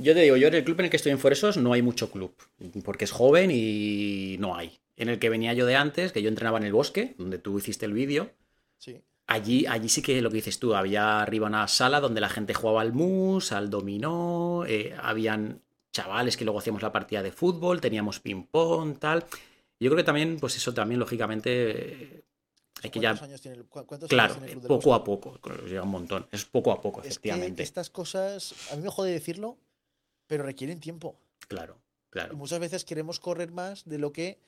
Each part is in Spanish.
Yo te digo, yo en el club en el que estoy en Foresos no hay mucho club, porque es joven y no hay. En el que venía yo de antes, que yo entrenaba en el bosque, donde tú hiciste el vídeo, Sí. allí, allí sí que lo que dices tú, había arriba una sala donde la gente jugaba al mus, al dominó, eh, habían chavales que luego hacíamos la partida de fútbol, teníamos ping-pong, tal. Yo creo que también, pues eso también, lógicamente, eh, hay que ya... ¿Cuántos años tiene el, cu- cuántos Claro, años tiene el Club poco a poco, llega un montón. Es poco a poco, Es que efectivamente. estas cosas, a mí me jode decirlo, pero requieren tiempo. Claro, Y claro, muchas veces queremos correr más de lo que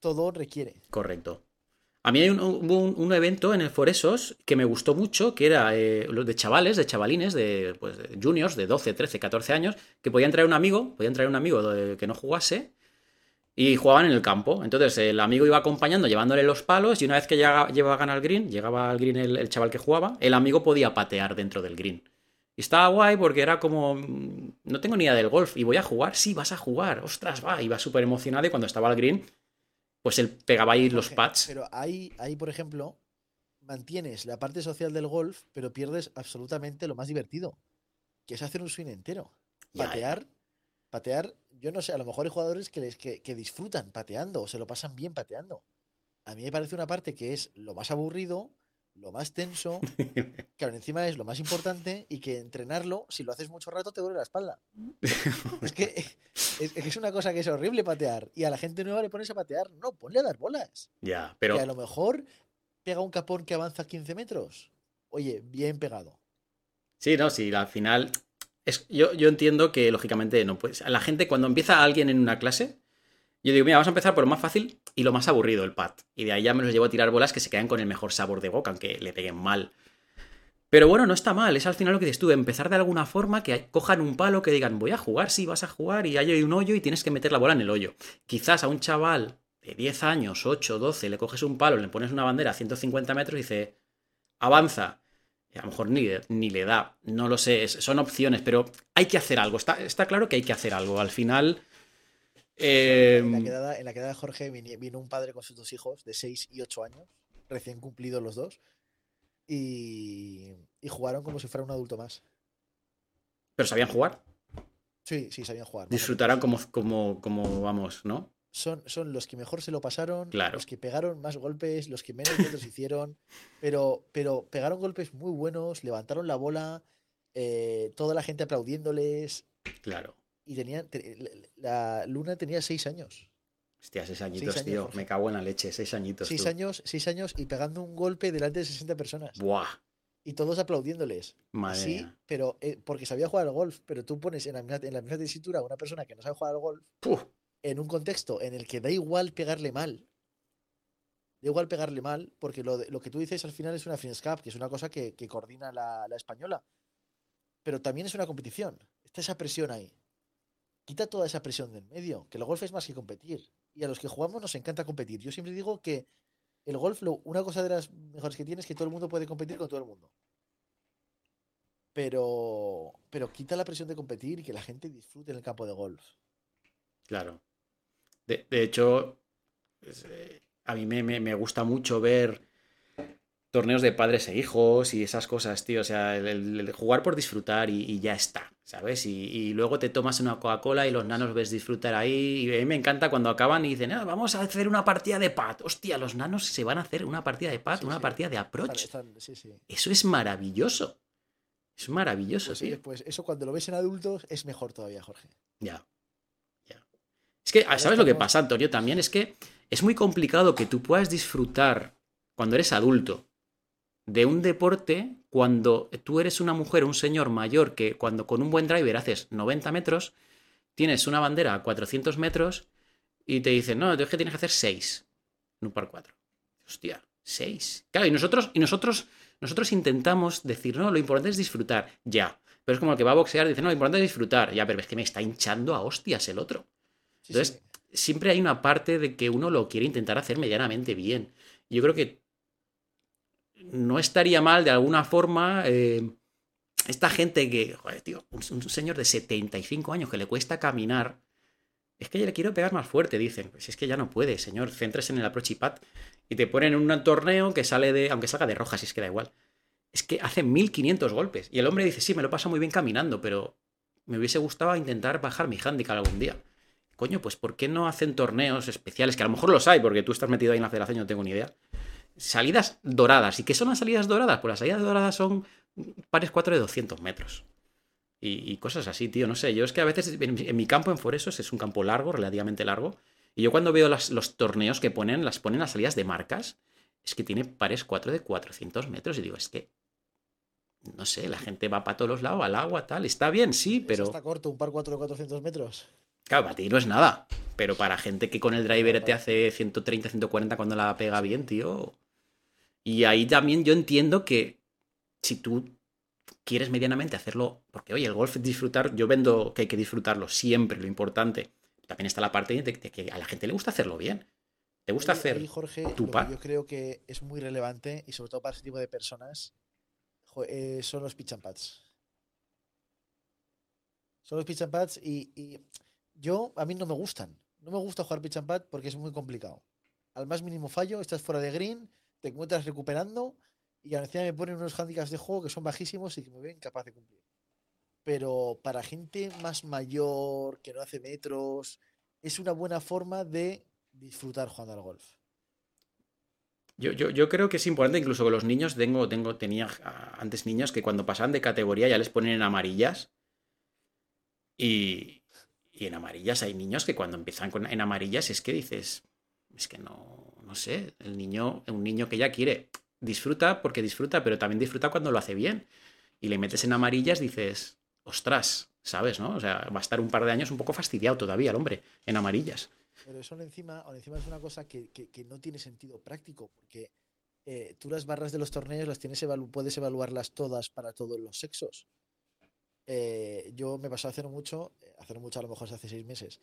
todo requiere. correcto. A mí hay un, un, un evento en el Foresos que me gustó mucho, que era eh, los de chavales, de chavalines, de, pues, de juniors, de 12, 13, 14 años, que podían traer un amigo, podían traer un amigo de- que no jugase y jugaban en el campo. Entonces el amigo iba acompañando, llevándole los palos y una vez que llegaba, llevaban al green, llegaba al green el, el chaval que jugaba, el amigo podía patear dentro del green. Y estaba guay porque era como, mm, no tengo ni idea del golf y voy a jugar, sí, vas a jugar, ostras, va, iba súper emocionado y cuando estaba al green, pues él pegaba ahí los Jorge, pads. Pero ahí, ahí, por ejemplo, mantienes la parte social del golf, pero pierdes absolutamente lo más divertido, que es hacer un swing entero. Patear, patear, yo no sé, a lo mejor hay jugadores que, les, que, que disfrutan pateando o se lo pasan bien pateando. A mí me parece una parte que es lo más aburrido, lo más tenso, que aún encima es lo más importante y que entrenarlo, si lo haces mucho rato, te duele la espalda. Es que es, una cosa que es horrible patear y a la gente nueva le pones a patear. No, ponle a dar bolas. Ya, Que a pero lo mejor pega un capón que avanza 15 metros. Oye, bien pegado. sí, no, sí, al final es, yo, yo entiendo que lógicamente no puedes. La gente cuando empieza alguien en una clase, yo digo, mira, vamos a empezar por lo más fácil y lo más aburrido, el pad. Y de ahí ya me los llevo a tirar bolas que se quedan con el mejor sabor de boca, aunque le peguen mal. Pero bueno, no está mal, es al final lo que dices tú, empezar de alguna forma que cojan un palo, que digan, voy a jugar, sí, vas a jugar, y hay un hoyo y tienes que meter la bola en el hoyo. Quizás a un chaval de 10 años, 8, 12, le coges un palo, le pones una bandera a 150 metros y dice, avanza. A lo mejor ni, ni le da, no lo sé, son opciones, pero hay que hacer algo, está, está claro que hay que hacer algo. Al final... eh, En la quedada, en la quedada de Jorge vino un padre con sus dos hijos de 6 y 8 años, recién cumplidos los dos, y, y jugaron como si fuera un adulto más. pero sabían jugar, Sí, sí, sabían jugar. disfrutarán como, como, como vamos, ¿no? Son, son los que mejor se lo pasaron, Claro. los que pegaron más golpes, los que menos metros hicieron, pero, pero pegaron golpes muy buenos, levantaron la bola, eh, toda la gente aplaudiéndoles, Claro. Y tenían, te- la Luna tenía 6 años. Hostia, seis añitos, años, tío. Me cago en la leche, seis añitos. Seis tú. años, seis años y pegando un golpe delante de 60 personas. Buah, Y todos aplaudiéndoles. madre sí, mía. pero eh, porque sabía jugar al golf. Pero tú pones en la, misma, en la misma tesitura a una persona que no sabe jugar al golf Puf, en un contexto en el que da igual pegarle mal. Da igual pegarle mal, porque lo, lo que tú dices al final es una Cup, que es una cosa que, que coordina la, la española. Pero también es una competición. Está esa presión ahí. Quita toda esa presión del medio, que el golf es más que competir. Y a los que jugamos nos encanta competir. Yo siempre digo que el golf, lo- una cosa de las mejores que tiene es que todo el mundo puede competir con todo el mundo. Pero, pero quita la presión de competir y que la gente disfrute en el campo de golf. claro. De, hecho, eh, a mí me, me- gusta mucho ver torneos de padres e hijos y esas cosas, tío. O sea, el, jugar por disfrutar y ya está, ¿sabes? Y, y luego te tomas una Coca-Cola y los nanos ves disfrutar ahí. Y a mí me encanta cuando acaban y dicen, "Ah, vamos a hacer una partida de pad. Hostia, los nanos se van a hacer una partida de Sí, una sí. partida de approach. están- sí, sí. Eso es maravilloso. Es maravilloso, Pues, sí, tío. pues eso cuando lo ves en adultos es mejor todavía, Jorge. Ya. Ya. Es que, Ahora ¿sabes lo que pasa, Antonio? También es que es muy complicado que tú puedas disfrutar cuando eres adulto de un deporte cuando tú eres una mujer, un señor mayor que cuando con un buen driver haces 90 metros, tienes una bandera a 400 metros y te dicen, no, es que tienes que hacer 6 en un par 4. Hostia, 6. Claro, y nosotros, y nosotros, nosotros intentamos decir, no, lo importante es disfrutar. Ya. Pero es como el que va a boxear y dice, no, lo importante es disfrutar. Ya, pero es que me está hinchando a hostias el otro. Sí, Entonces, sí. siempre hay una parte de que uno lo quiere intentar hacer medianamente bien. Yo creo que no estaría mal de alguna forma eh, esta gente que, joder, tío, un, señor de 75 años que le cuesta caminar, es que yo le quiero pegar más fuerte, dicen. Pues es que ya no puede, señor, centres en el approach y. Y te ponen en un torneo que sale de, aunque salga de roja, si es que da igual. Es que hace 1500 golpes. Y el hombre dice, sí, me lo paso muy bien caminando, pero me hubiese gustado intentar bajar mi handicap algún día. Coño, pues ¿por qué no hacen torneos especiales? Que a lo mejor los hay, porque tú estás metido ahí en la federación, no tengo ni idea. Salidas doradas. ¿Y qué son las salidas doradas? Pues las salidas doradas son pares 4 de 200 metros. Y, cosas así, tío. No sé, yo es que a veces en, mi campo en Foresos es un campo largo, relativamente largo. Y yo cuando veo los torneos que ponen, las ponen las salidas de marcas, es que tiene pares 4 de 400 metros. Y digo, es que no sé, la gente va para todos los lados, al agua, tal. Está bien, sí, pero. Está corto, un par 4 de 400 metros. Claro, para ti no es nada. Pero para gente que con el driver te hace 130, 140 cuando la pega bien, tío. Y ahí también yo entiendo que si tú quieres medianamente hacerlo, porque oye, el golf es disfrutar, yo vendo que hay que disfrutarlo siempre, lo importante. También está la parte de, que a la gente le gusta hacerlo bien. ¿Te gusta hacer Jorge, tu Yo creo que es muy relevante y sobre todo para ese tipo de personas eh, son los pitch and pads. Son los pitch and pads y, yo, a mí no me gustan. No me gusta jugar pitch and pad porque es muy complicado. Al más mínimo fallo, estás fuera de green, te encuentras recuperando y a veces me ponen unos handicaps de juego que son bajísimos y que me ven incapaz de cumplir. Pero para gente más mayor, que no hace metros, es una buena forma de disfrutar jugando al golf. Yo, yo, creo que es importante, incluso con los niños, tengo, tengo, tenía antes niños que cuando pasan de categoría ya les ponen en amarillas. Y, y en amarillas hay niños que cuando empiezan con, en amarillas es que dices, es que no sé, el niño, un niño que ya quiere, disfruta porque disfruta, pero también disfruta cuando lo hace bien. Y le metes en amarillas, dices, ostras, ¿sabes? ¿No? O sea, va a estar un par de años un poco fastidiado todavía el hombre en amarillas. Pero eso encima, encima es una cosa que, no tiene sentido práctico, porque eh, tú las barras de los torneos las tienes puedes evaluarlas todas para todos los sexos. Eh, yo me pasó hace mucho, eh, hace mucho a lo mejor hace seis meses,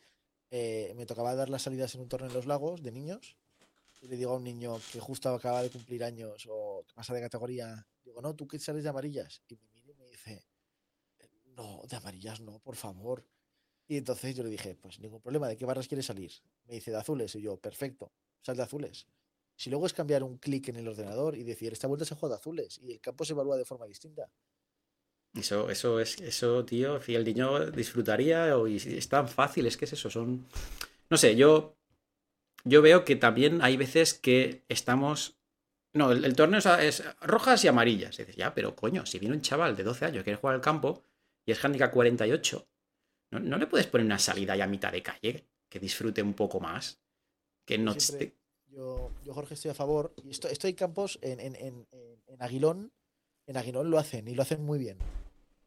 me tocaba dar las salidas en un torneo en los lagos de niños y le digo a un niño que justo acaba de cumplir años o que pasa de categoría, digo, no, tú que sales de amarillas. Y me mira y me dice, no, de amarillas no, por favor. Y entonces yo le dije, pues ningún problema, ¿de qué barras quieres salir? Me dice, de azules. Y yo, perfecto, sal de azules. Si luego es cambiar un clic en el ordenador y decir, esta vuelta se juega de azules y el campo se evalúa de forma distinta. Eso, eso es, eso, tío, si el niño disfrutaría o es tan fácil, es que es eso, son. No sé, yo. Yo veo que también hay veces que estamos. No, el, torneo es, rojas y amarillas. Y dices, ya, pero coño, si viene un chaval de 12 años que quiere jugar al campo y es handicap 48 ¿No, le puedes poner una salida ya a mitad de calle que disfrute un poco más? Que no yo, yo, Jorge, estoy a favor. Y estoy, estoy campos en, en, en, en, Aguilón. En Aguilón lo hacen y lo hacen muy bien.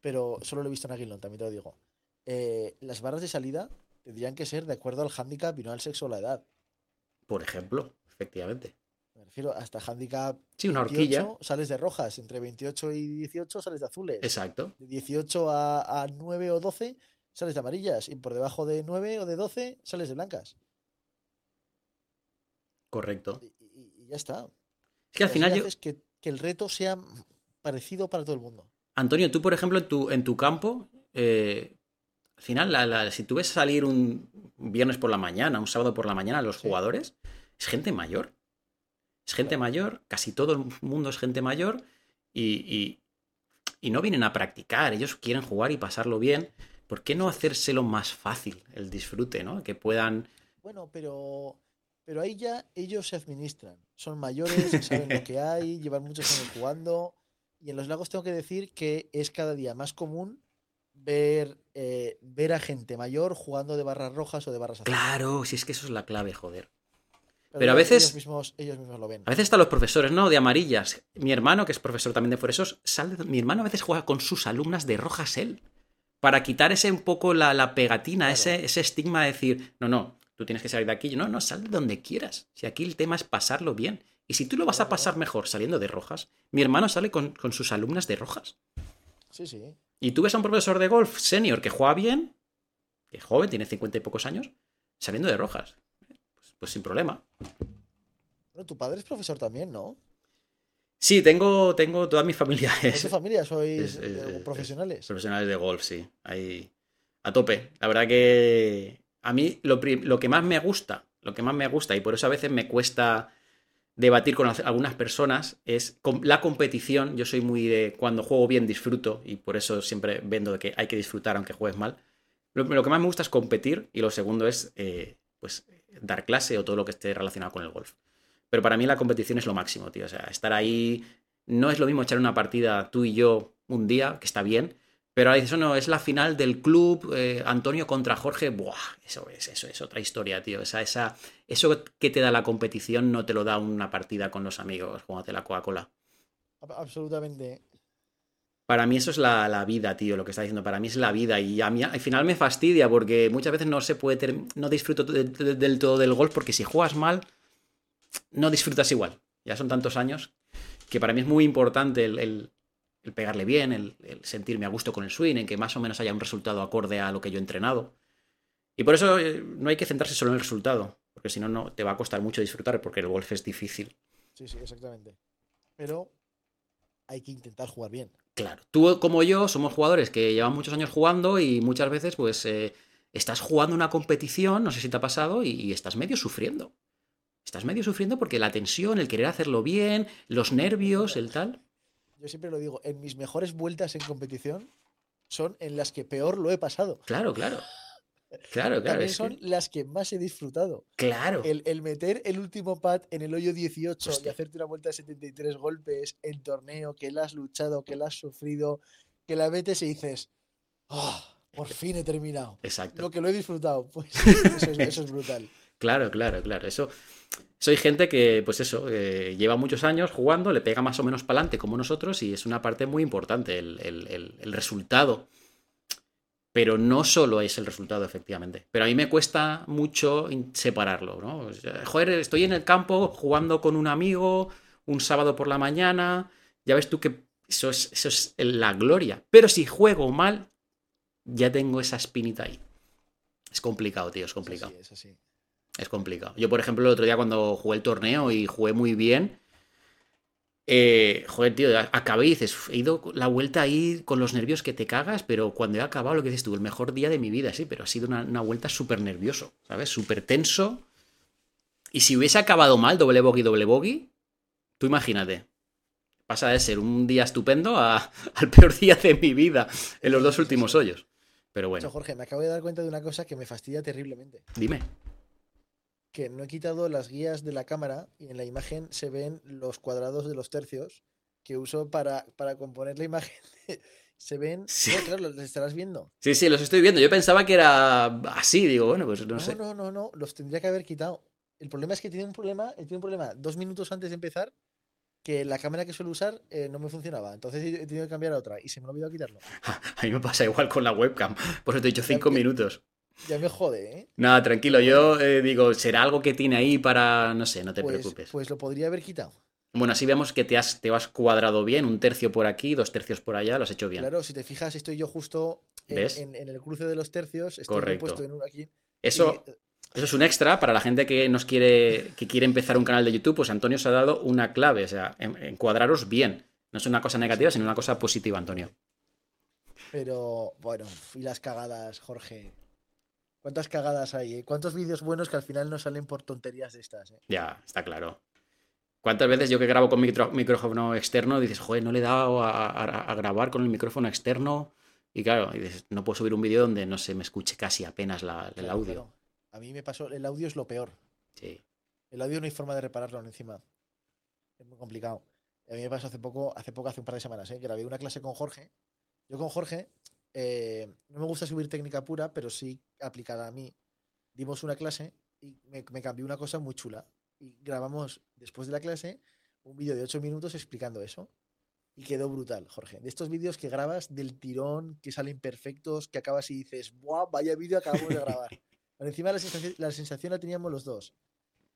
Pero solo lo he visto en Aguilón, también te lo digo. Eh, las barras de salida tendrían que ser de acuerdo al handicap y no al sexo o la edad. Por ejemplo, efectivamente. Me refiero hasta handicap. Sí, una horquilla. sales de rojas. Entre 28 y 18 sales de azules. Exacto. De 18 a, a 9 o 12 sales de amarillas y por debajo de 9 o de 12 sales de blancas. Correcto. Y, ya está. Es que al final yo... que, el reto sea parecido para todo el mundo. Antonio, tú, por ejemplo, en tu, en tu campo, eh, al final, si tú ves salir un viernes por la mañana, un sábado por la mañana los jugadores, es gente mayor. Es gente mayor, casi todo el mundo es gente mayor y, y, no vienen a practicar, ellos quieren jugar y pasarlo bien. ¿por qué no hacérselo más fácil el disfrute, ¿no? Que puedan... Bueno, pero, pero ahí ya ellos se administran. Son mayores, saben lo que hay, llevan muchos años jugando. Y en los lagos tengo que decir que es cada día más común ver, eh, ver a gente mayor jugando de barras rojas o de barras azules. Claro, si es que eso es la clave, joder. Pero, a veces. Ellos mismos, ellos mismos, lo ven. A veces están los profesores, ¿no? De amarillas. Mi hermano, que es profesor también de Foresos, sale. Mi hermano a veces juega con sus alumnas de rojas él para quitar ese un poco la, pegatina, ese, ese estigma de decir, no, no, tú tienes que salir de aquí. No, no, sal de donde quieras. Si aquí el tema es pasarlo bien. Y si tú lo vas a pasar mejor saliendo de rojas, mi hermano sale con, sus alumnas de rojas. Sí, sí. Y tú ves a un profesor de golf senior que juega bien, que es joven, tiene cincuenta y pocos años, saliendo de rojas. Pues, pues sin problema. Bueno, tu padre es profesor también, ¿no? Sí, tengo, tengo toda mi familia. ¿Es tu familia? ¿Sois profesionales? profesionales de golf, sí. Ahí, a tope. La verdad que a mí lo, que más me gusta, lo que más me gusta, y por eso a veces me cuesta debatir con algunas personas es la competición. Yo soy muy de cuando juego bien disfruto y por eso siempre vendo de que hay que disfrutar aunque juegues mal. Lo, que más me gusta es competir y lo segundo es eh, pues dar clase o todo lo que esté relacionado con el golf. Pero para mí la competición es lo máximo, tío. O sea, estar ahí no es lo mismo echar una partida tú y yo un día, que está bien, pero ahora dices, no, es la final del club eh, Antonio contra Jorge. Buah, eso es, eso es otra historia, tío. Esa, esa, eso que te da la competición no te lo da una partida con los amigos, jugándote la Coca-Cola. Absolutamente. Para mí eso es la, vida, tío, lo que está diciendo. Para mí es la vida. Y a mí al final me fastidia porque muchas veces no se puede no disfruto del todo del golf porque si juegas mal, no disfrutas igual. Ya son tantos años que para mí es muy importante el el pegarle bien, el, sentirme a gusto con el swing, en que más o menos haya un resultado acorde a lo que yo he entrenado. Y por eso eh, no hay que centrarse solo en el resultado, porque si no, no te va a costar mucho disfrutar, porque el golf es difícil. Sí, sí, exactamente. Pero hay que intentar jugar bien. Claro, tú como yo somos jugadores que llevan muchos años jugando y muchas veces pues eh, estás jugando una competición, no sé si te ha pasado, y estás medio sufriendo. Estás medio sufriendo porque la tensión, el querer hacerlo bien, los nervios, el tal yo siempre lo digo, en mis mejores vueltas en competición son en las que peor lo he pasado. Claro, claro. Claro, claro. También son las que más he disfrutado. Claro. El, meter el último pad en el hoyo 18 y hacerte una vuelta de 73 golpes en torneo, que la has luchado, que la has sufrido, que la metes y dices, oh, por fin he terminado. Exacto. Lo que lo he disfrutado. Pues eso es brutal. Claro, claro, claro. Eso, soy gente que, pues eso, eh, lleva muchos años jugando, le pega más o menos para adelante como nosotros y es una parte muy importante el, resultado. Pero no solo es el resultado, efectivamente. Pero a mí me cuesta mucho separarlo, ¿no? Joder, estoy en el campo jugando con un amigo un sábado por la mañana. Ya ves tú que eso es, eso es la gloria. Pero si juego mal, ya tengo esa espinita ahí. Es complicado, tío, es complicado. Sí, sí, es complicado. Yo, por ejemplo, el otro día cuando jugué el torneo y jugué muy bien, eh, joder, tío, acabé y dices, he ido la vuelta ahí con los nervios que te cagas, pero cuando he acabado, lo que dices tú, el mejor día de mi vida, sí, pero ha sido una, vuelta súper nervioso, ¿sabes? Súper tenso. Y si hubiese acabado mal, doble bogey, doble bogey, tú imagínate. Pasa de ser un día estupendo al peor día de mi vida en los dos últimos hoyos. Pero bueno. Jorge, me acabo de dar cuenta de una cosa que me fastidia terriblemente. Dime que no he quitado las guías de la cámara y en la imagen se ven los cuadrados de los tercios que uso para, para componer la imagen. se ven. Sí. claro, los estarás viendo. Sí, sí, los estoy viendo. Yo pensaba que era así, digo, bueno, pues no, sé. No, no, no, los tendría que haber quitado. El problema es que tiene un problema, tiene un problema dos minutos antes de empezar que la cámara que suelo usar eh, no me funcionaba. Entonces he tenido que cambiar a otra y se me ha olvidado quitarlo. A mí me pasa igual con la webcam. Por eso te he dicho cinco minutos. Ya me jode, ¿eh? Nada, tranquilo. Yo eh, digo, será algo que tiene ahí para. No sé, no te pues, preocupes. Pues lo podría haber quitado. Bueno, así vemos que te has, te has cuadrado bien, un tercio por aquí, dos tercios por allá, lo has hecho bien. Claro, si te fijas, estoy yo justo en, el cruce de los tercios. Estoy Correcto. Puesto en aquí. Eso, eso es un extra para la gente que nos quiere, que quiere empezar un canal de YouTube. Pues Antonio se ha dado una clave, o sea, encuadraros bien. No es una cosa negativa, sino una cosa positiva, Antonio. Pero, bueno, y las cagadas, Jorge. ¿Cuántas cagadas hay? Eh? ¿Cuántos vídeos buenos que al final no salen por tonterías de estas? Eh? Ya, está claro. ¿Cuántas veces yo que grabo con micrófono externo dices, joder, no le he dado a, grabar con el micrófono externo? Y claro, dices, no puedo subir un vídeo donde no se me escuche casi apenas el audio. A mí me pasó, el audio es lo peor. Sí. El audio no hay forma de repararlo encima. Es muy complicado. A mí me pasó hace poco, hace poco, hace un par de semanas, ¿eh? grabé una clase con Jorge. Yo con Jorge eh, no me gusta subir técnica pura, pero sí aplicada a mí. Dimos una clase y me, cambió una cosa muy chula. Y grabamos después de la clase un vídeo de 8 minutos explicando eso. Y quedó brutal, Jorge. De estos vídeos que grabas del tirón, que salen perfectos, que acabas y dices, ¡buah! Vaya vídeo acabamos de grabar. Pero encima la sensación, la sensación la teníamos los dos.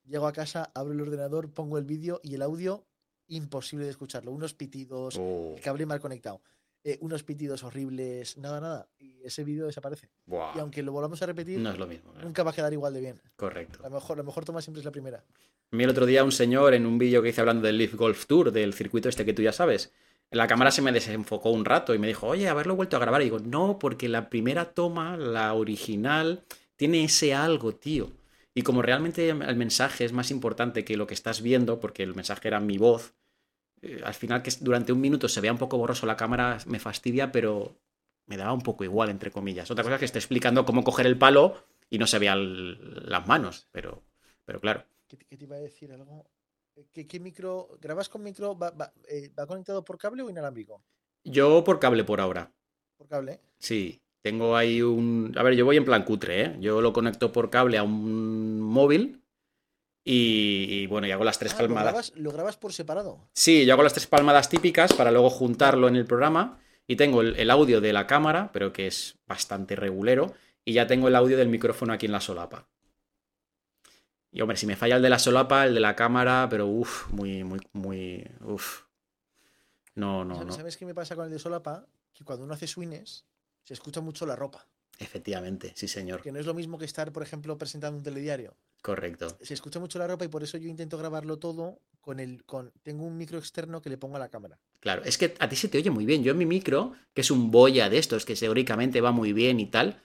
Llego a casa, abro el ordenador, pongo el vídeo y el audio imposible de escucharlo. Unos pitidos, oh. el cable mal conectado. Eh, unos pitidos horribles, nada, nada. Y ese vídeo desaparece. Y aunque lo volvamos a repetir, no es lo mismo. Nunca va a quedar igual de bien. Correcto. La mejor, la mejor toma siempre es la primera. A mí el otro día un señor en un vídeo que hice hablando del Leaf Golf Tour, del circuito este que tú ya sabes, la cámara se me desenfocó un rato y me dijo, oye, haberlo vuelto a grabar. Y digo, no, porque la primera toma, la original, tiene ese algo, tío. Y como realmente el mensaje es más importante que lo que estás viendo, porque el mensaje era mi voz, eh, al final que durante un minuto se vea un poco borroso la cámara me fastidia, pero me daba un poco igual, entre comillas. Otra cosa es que esté explicando cómo coger el palo y no se vean las manos, pero, pero claro. ¿Qué te, iba a decir algo? ¿Qué, micro? ¿Grabas con micro? Eh, ¿Va, conectado por cable o inalámbrico? Yo por cable por ahora. ¿Por cable? Sí. Tengo ahí un. A ver, yo voy en plan cutre, ¿eh? Yo lo conecto por cable a un móvil y, bueno, y hago las tres ah, palmadas. ¿lo grabas, por separado? Sí, yo hago las tres palmadas típicas para luego juntarlo en el programa. Y tengo el, audio de la cámara, pero que es bastante regulero. Y ya tengo el audio del micrófono aquí en la solapa. Y hombre, si me falla el de la solapa, el de la cámara, pero uff, muy, muy, muy. Uff. No, no, no. ¿Sabes qué me pasa con el de solapa? Que cuando uno hace swings, se escucha mucho la ropa. Efectivamente, sí, señor. Que no es lo mismo que estar, por ejemplo, presentando un telediario. Correcto. Se escucha mucho la ropa y por eso yo intento grabarlo todo con el. con Tengo un micro externo que le pongo a la cámara. Claro, es que a ti se te oye muy bien. Yo en mi micro, que es un boya de estos, que teóricamente va muy bien y tal,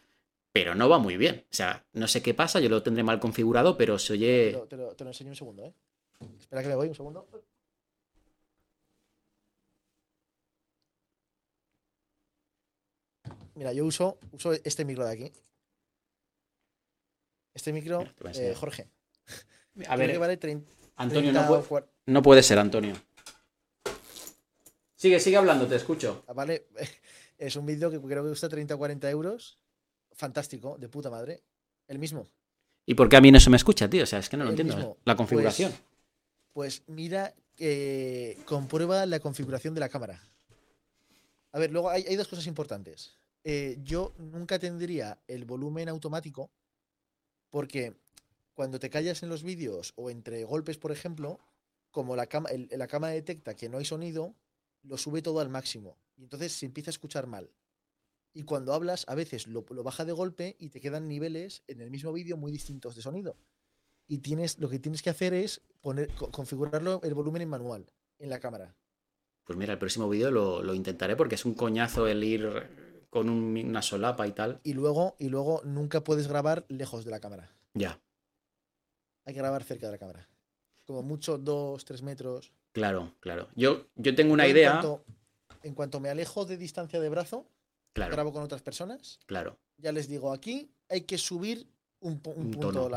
pero no va muy bien. O sea, no sé qué pasa, yo lo tendré mal configurado, pero se oye. Te lo, te lo enseño un segundo, ¿eh? Espera que me voy un segundo. Mira, yo uso, uso este micro de aquí. Este micro, eh, Jorge. A ver, Antonio, no, puede, ser, Antonio. Sigue, sigue hablando, te escucho. Ah, vale, es un vídeo que creo que cuesta 30 o 40 euros. Fantástico, de puta madre. El mismo. ¿Y por qué a mí no se me escucha, tío? O sea, es que no lo entiendo. La configuración. Pues, pues mira, eh, comprueba la configuración de la cámara. A ver, luego hay dos cosas importantes. Eh, yo nunca tendría el volumen automático porque cuando te callas en los vídeos o entre golpes, por ejemplo, como la, cámara detecta que no hay sonido, lo sube todo al máximo. Y entonces se empieza a escuchar mal. Y cuando hablas, a veces lo, baja de golpe y te quedan niveles en el mismo vídeo muy distintos de sonido. Y tienes, lo que tienes que hacer es poner, configurarlo el volumen en manual, en la cámara. Pues mira, el próximo vídeo lo intentaré porque es un coñazo el ir con una solapa y tal. Y luego, y luego nunca puedes grabar lejos de la cámara. Ya. Hay que grabar cerca de la cámara. Como mucho, dos, tres metros. Claro, claro. Yo, yo tengo una idea. En cuanto, me alejo de distancia de brazo, grabo con otras personas. Claro. Ya les digo, aquí hay que subir un, punto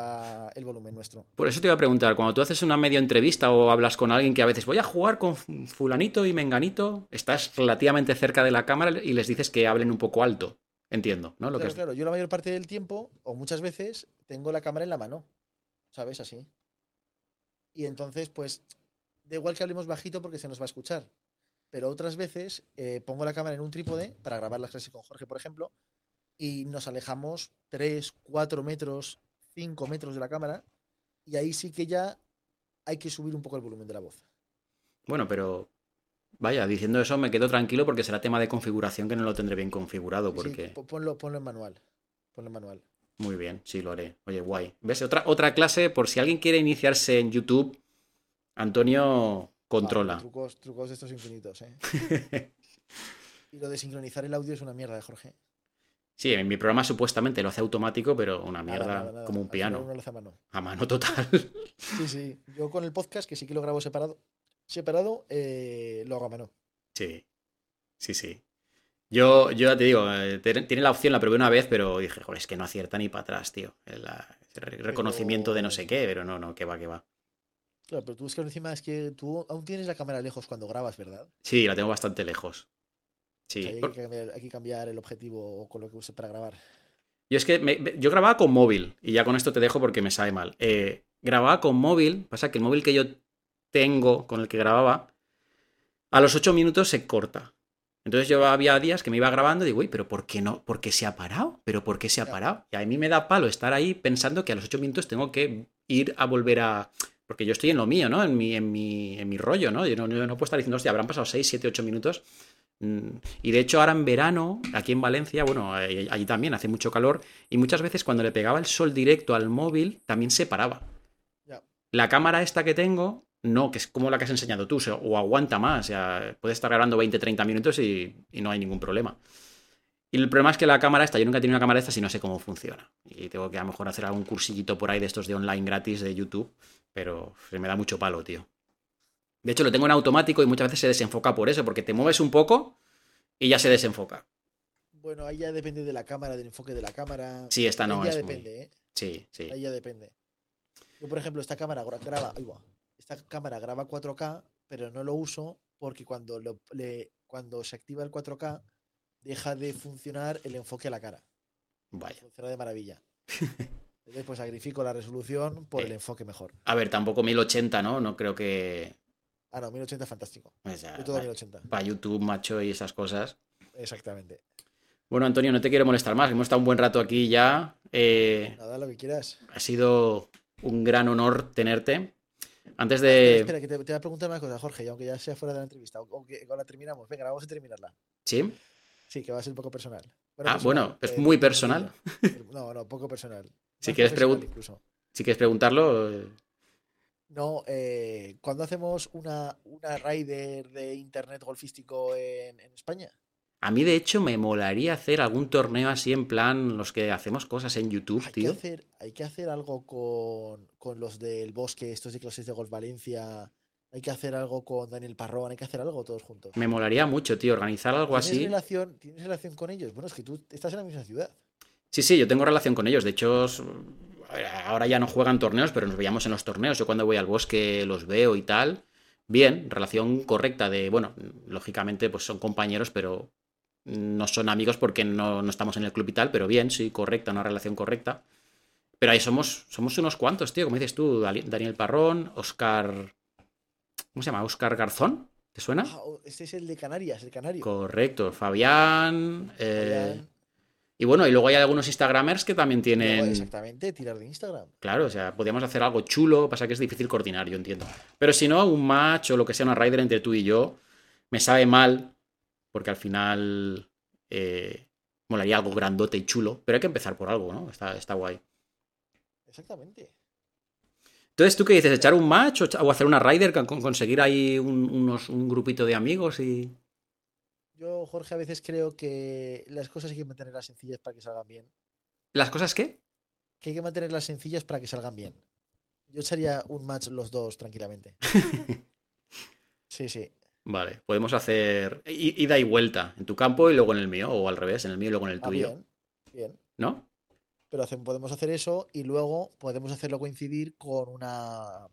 el volumen nuestro. Por eso te iba a preguntar, cuando tú haces una media entrevista o hablas con alguien que a veces voy a jugar con fulanito y menganito, estás relativamente cerca de la cámara y les dices que hablen un poco alto. Entiendo, ¿no? Lo claro, claro. Yo la mayor parte del tiempo, o muchas veces, tengo la cámara en la mano. ¿Sabes? Así. Y entonces, pues, da igual que hablemos bajito porque se nos va a escuchar. Pero otras veces eh, pongo la cámara en un trípode para grabar las clases con Jorge, por ejemplo, y nos alejamos 3, 4 metros, 5 metros de la cámara y ahí sí que ya hay que subir un poco el volumen de la voz. Bueno, pero vaya, diciendo eso me quedo tranquilo porque será tema de configuración que no lo tendré bien configurado porque... ponlo, ponlo en manual. Ponlo en manual. Muy bien, sí, lo haré. Oye, guay. ¿Ves? Otra, otra clase, por si alguien quiere iniciarse en YouTube, Antonio controla. trucos, trucos de estos infinitos, ¿eh? y lo de sincronizar el audio es una mierda, Jorge. Sí, en mi programa supuestamente lo hace automático, pero una mierda como un piano. a, mano. a mano. total. Sí, sí. Yo con el podcast, que sí que lo grabo separado, separado eh, lo hago a mano. Sí, sí, sí. Yo, yo ya te digo, eh, tiene la opción, la probé una vez, pero dije, joder, es que no acierta ni para atrás, tío. El, reconocimiento de no sé qué, pero no, no, que va, que va. Claro, pero tú es que encima es que tú aún tienes la cámara lejos cuando grabas, ¿verdad? Sí, la tengo bastante lejos. Sí. hay, que cambiar, el objetivo o con lo que use para grabar. Yo es que yo grababa con móvil, y ya con esto te dejo porque me sabe mal. Eh, grababa con móvil, pasa que el móvil que yo tengo, con el que grababa, a los 8 minutos se corta. Entonces yo había días que me iba grabando y digo, uy, pero ¿por qué no? ¿Por qué se ha parado? ¿Pero por qué se ha parado? Y a mí me da palo estar ahí pensando que a los 8 minutos tengo que ir a volver a. Porque yo estoy en lo mío, ¿no? En mi, en mi, en mi rollo, ¿no? Yo no, no puedo estar diciendo, hostia, habrán pasado 6, 7, 8 minutos y de hecho ahora en verano, aquí en Valencia, bueno, allí también hace mucho calor y muchas veces cuando le pegaba el sol directo al móvil también se paraba. La cámara esta que tengo, no, que es como la que has enseñado tú, o, aguanta más, o sea, puede estar grabando 20-30 minutos y, no hay ningún problema. Y el problema es que la cámara esta, yo nunca he tenido una cámara esta si no sé cómo funciona. Y tengo que a lo mejor hacer algún cursillito por ahí de estos de online gratis de YouTube, pero se me da mucho palo, tío. De hecho, lo tengo en automático y muchas veces se desenfoca por eso, porque te mueves un poco y ya se desenfoca. Bueno, ahí ya depende de la cámara, del enfoque de la cámara. Sí, esta no ahí ya es muy- depende, ¿eh? Sí, sí. Ahí ya depende. Yo, por ejemplo, esta cámara gra- graba, esta cámara graba 4K, pero no lo uso porque cuando, lo- le- cuando se activa el 4K deja de funcionar el enfoque a la cara. Vaya. Funciona de maravilla. Entonces, pues sacrifico la resolución por el Eh. enfoque mejor. A ver, tampoco 1080, ¿no? No creo que. Ah, no, 1080 es fantástico. o sea, Yo todo para, 1080. YouTube, macho, y esas cosas. Exactamente. Bueno, Antonio, no te quiero molestar más. Hemos estado un buen rato aquí ya. Eh, Nada, lo que quieras. ha sido un gran honor tenerte. Antes de. espera, que te, te voy a preguntar una cosa, Jorge, y aunque ya sea fuera de la entrevista, o, o que o la terminamos. Venga, vamos a terminarla. ¿Sí? Sí, que va a ser un poco personal. Ah, bueno, es eh, muy personal. No, no, poco personal. Si quieres. Si quieres preguntarlo. No, eh, cuando hacemos una, una rider de internet golfístico en, en España? A mí, de hecho, me molaría hacer algún torneo así en plan los que hacemos cosas en YouTube, Hay que tío. hacer, hay que hacer algo con, con los del bosque, estos de clases de Golf Valencia. Hay que hacer algo con Daniel Parrón, hay que hacer algo todos juntos. Me molaría mucho, tío, organizar algo ¿Tienes así. relación, ¿Tienes relación con ellos? Bueno, es que tú estás en la misma ciudad. Sí, sí, yo tengo relación con ellos. De hecho, ahora ya no juegan torneos, pero nos veíamos en los torneos. Yo cuando voy al bosque los veo y tal. Bien, relación correcta de, bueno, lógicamente pues son compañeros, pero no son amigos porque no, no estamos en el club y tal, pero bien, sí, correcta, una relación correcta. Pero ahí somos, somos unos cuantos, tío, como dices tú, Daniel Parrón, Oscar... ¿Cómo se llama? Oscar Garzón, ¿te suena? Ah, este es el de Canarias, el canario. Correcto, Fabián. eh, Fabián. Y bueno, y luego hay algunos Instagramers que también tienen. Exactamente, tirar de Instagram. Claro, o sea, podríamos hacer algo chulo, pasa que es difícil coordinar, yo entiendo. Pero si no, un match o lo que sea, una rider entre tú y yo, me sabe mal, porque al final eh, molaría algo grandote y chulo, pero hay que empezar por algo, ¿no? Está, está guay. Exactamente. Entonces, ¿tú qué dices? ¿Echar un match o, hacer una rider con, con conseguir ahí un, unos, un grupito de amigos y... Yo, Jorge, a veces creo que las cosas hay que mantenerlas sencillas para que salgan bien. ¿Las cosas qué? Que hay que mantenerlas sencillas para que salgan bien. Yo echaría un match los dos tranquilamente. Sí, sí. Vale, podemos hacer ida y vuelta en tu campo y luego en el mío, o al revés, en el mío y luego en el Ah, tuyo, bien, bien. ¿no? Pero podemos hacer eso y luego podemos hacerlo coincidir con una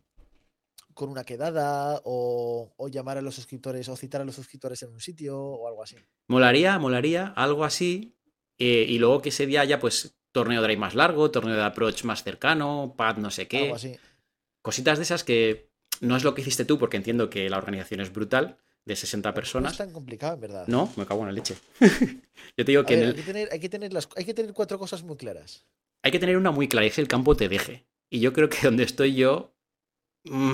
con una quedada o, o llamar a los suscriptores o citar a los suscriptores en un sitio o algo así. Molaría, molaría, algo así. eh, y luego que ese día haya, pues, torneo drive más largo, torneo de approach más cercano, pad no sé qué. Algo así. Cositas de esas que no es lo que hiciste tú, porque entiendo que la organización es brutal, de 60 No es personas. tan complicado, en verdad. No, me cago en la leche. Yo te digo A que en ver, el- hay, que tener, hay, que tener las, hay que tener cuatro cosas muy claras. hay que tener una muy clara, es que el campo te deje. Y yo creo que donde estoy yo, mm,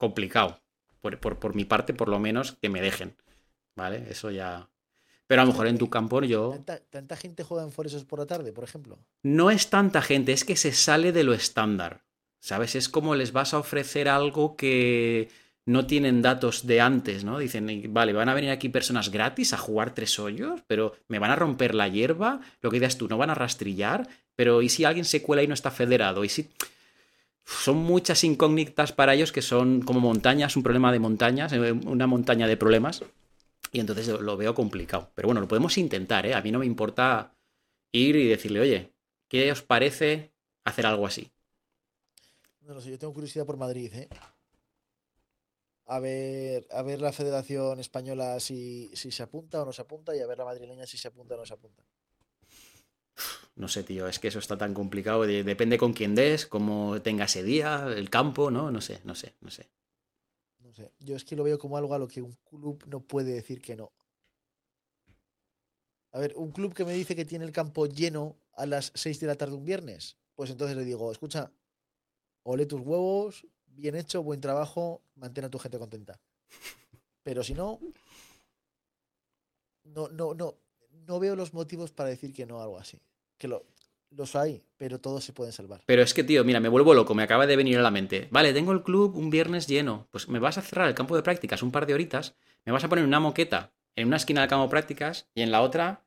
complicado. Por, por- por mi parte, por lo menos, que me dejen. ¿Vale? Eso ya. Pero a lo mejor en tu campo yo. ¿Tanta, tanta gente juega en Foresos por la tarde, por ejemplo? No es tanta gente, es que se sale de lo estándar. ¿Sabes? Es como les vas a ofrecer algo que no tienen datos de antes, ¿no? Dicen, "Y, vale, van a venir aquí personas gratis a jugar tres hoyos, pero me van a romper la hierba, lo que dices tú, no van a rastrillar, pero ¿y si alguien se cuela y no está federado? ¿Y si...? Son muchas incógnitas para ellos que son como montañas, un problema de montañas, eh, una montaña de problemas, y entonces lo- veo complicado. Pero bueno, lo podemos intentar, ¿eh? A mí no me importa ir y decirle, oye, ¿qué os parece hacer algo así? No lo sé, yo tengo curiosidad por Madrid, ¿eh? A ver, a ver la Federación Española si, si se apunta o no se apunta y a ver la madrileña si se apunta o no se apunta. No sé, tío, es que eso está tan complicado. de- depende con quién des, cómo tenga ese día, el campo, ¿no? No sé, no sé, no sé. No sé, yo es que lo veo como algo a lo que un club no puede decir que no. A ver, un club que me dice que tiene el campo lleno a las 6 de la tarde un viernes, pues entonces le digo, escucha, ole tus huevos, bien hecho, buen trabajo, mantén a tu gente contenta. Pero si no, no, no, no, no veo los motivos para decir que no a algo así. Que lo, los hay, pero todos se pueden salvar. Pero es que, tío, mira, me vuelvo loco, me acaba de venir a la mente. Vale, tengo el club un viernes lleno. Pues me vas a cerrar el campo de prácticas un par de horitas, me vas a poner una moqueta en una esquina del campo de prácticas y en la otra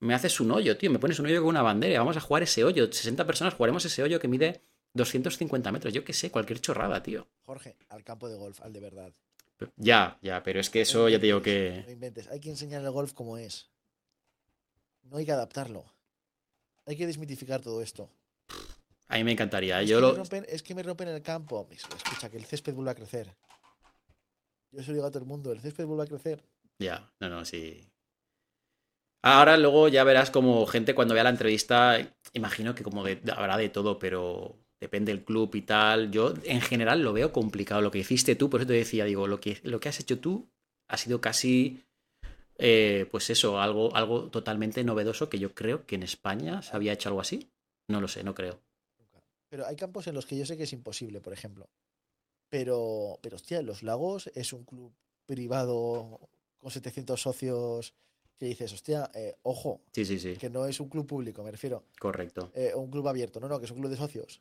me haces un hoyo, tío, me pones un hoyo con una bandera, vamos a jugar ese hoyo, 60 personas jugaremos ese hoyo que mide 250 metros, yo qué sé, cualquier chorrada, tío. Jorge, al campo de golf, al de verdad. Ya, ya, pero es que eso ya te digo que... No inventes, hay que enseñar el golf como es. No hay que adaptarlo. Hay que desmitificar todo esto. A mí me encantaría. Es, Yo que lo... me rompen, es que me rompen el campo. Escucha, que el césped vuelve a crecer. Yo se lo digo a todo el mundo, el césped vuelve a crecer. Ya, no, no, sí. Ahora luego ya verás como gente cuando vea la entrevista, imagino que como de, habrá de todo, pero depende del club y tal. Yo en general lo veo complicado. Lo que hiciste tú, por eso te decía, digo, lo que, lo que has hecho tú ha sido casi, eh, pues eso, algo, algo totalmente novedoso que yo creo que en España se había hecho algo así. No lo sé, no creo. Pero hay campos en los que yo sé que es imposible, por ejemplo. Pero, pero hostia, Los Lagos es un club privado con 700 socios que dices, hostia, eh, ojo, Sí, sí, sí. que no es un club público, me refiero, Correcto. eh, o un club abierto, no, no, que es un club de socios.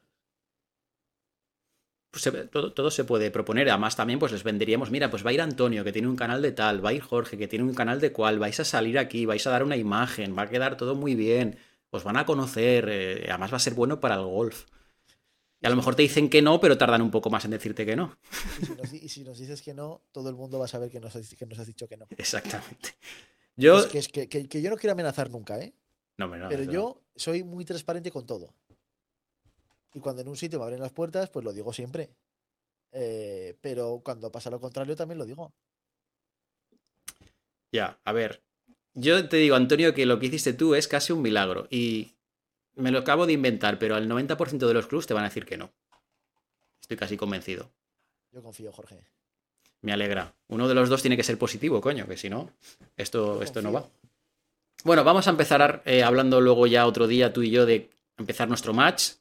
Pues se- todo, todo se puede proponer. Además, también pues les venderíamos, mira, pues va a ir Antonio, que tiene un canal de tal, va a ir Jorge, que tiene un canal de cual, vais a salir aquí, vais a dar una imagen, va a quedar todo muy bien, os van a conocer, eh, además va a ser bueno para el golf. Y a lo mejor te dicen que no, pero tardan un poco más en decirte que no. Y si nos, di- y si nos dices que no, todo el mundo va a saber que nos has, que nos has dicho que no. Exactamente. Yo... Es que, es que, que- yo no quiero amenazar nunca, ¿eh? No, no, Pero yo soy muy transparente con todo. Y cuando en un sitio me abren las puertas, pues lo digo siempre. Eh, pero cuando pasa lo contrario, también lo digo. Ya, a ver. Yo te digo, Antonio, que lo que hiciste tú es casi un milagro. Y me lo acabo de inventar, pero al 90% de los clubs te van a decir que no. Estoy casi convencido. Yo confío, Jorge. Me alegra. Uno de los dos tiene que ser positivo, coño, que si no, esto, esto no va. Bueno, vamos a empezar eh, hablando luego ya otro día tú y yo de empezar nuestro match.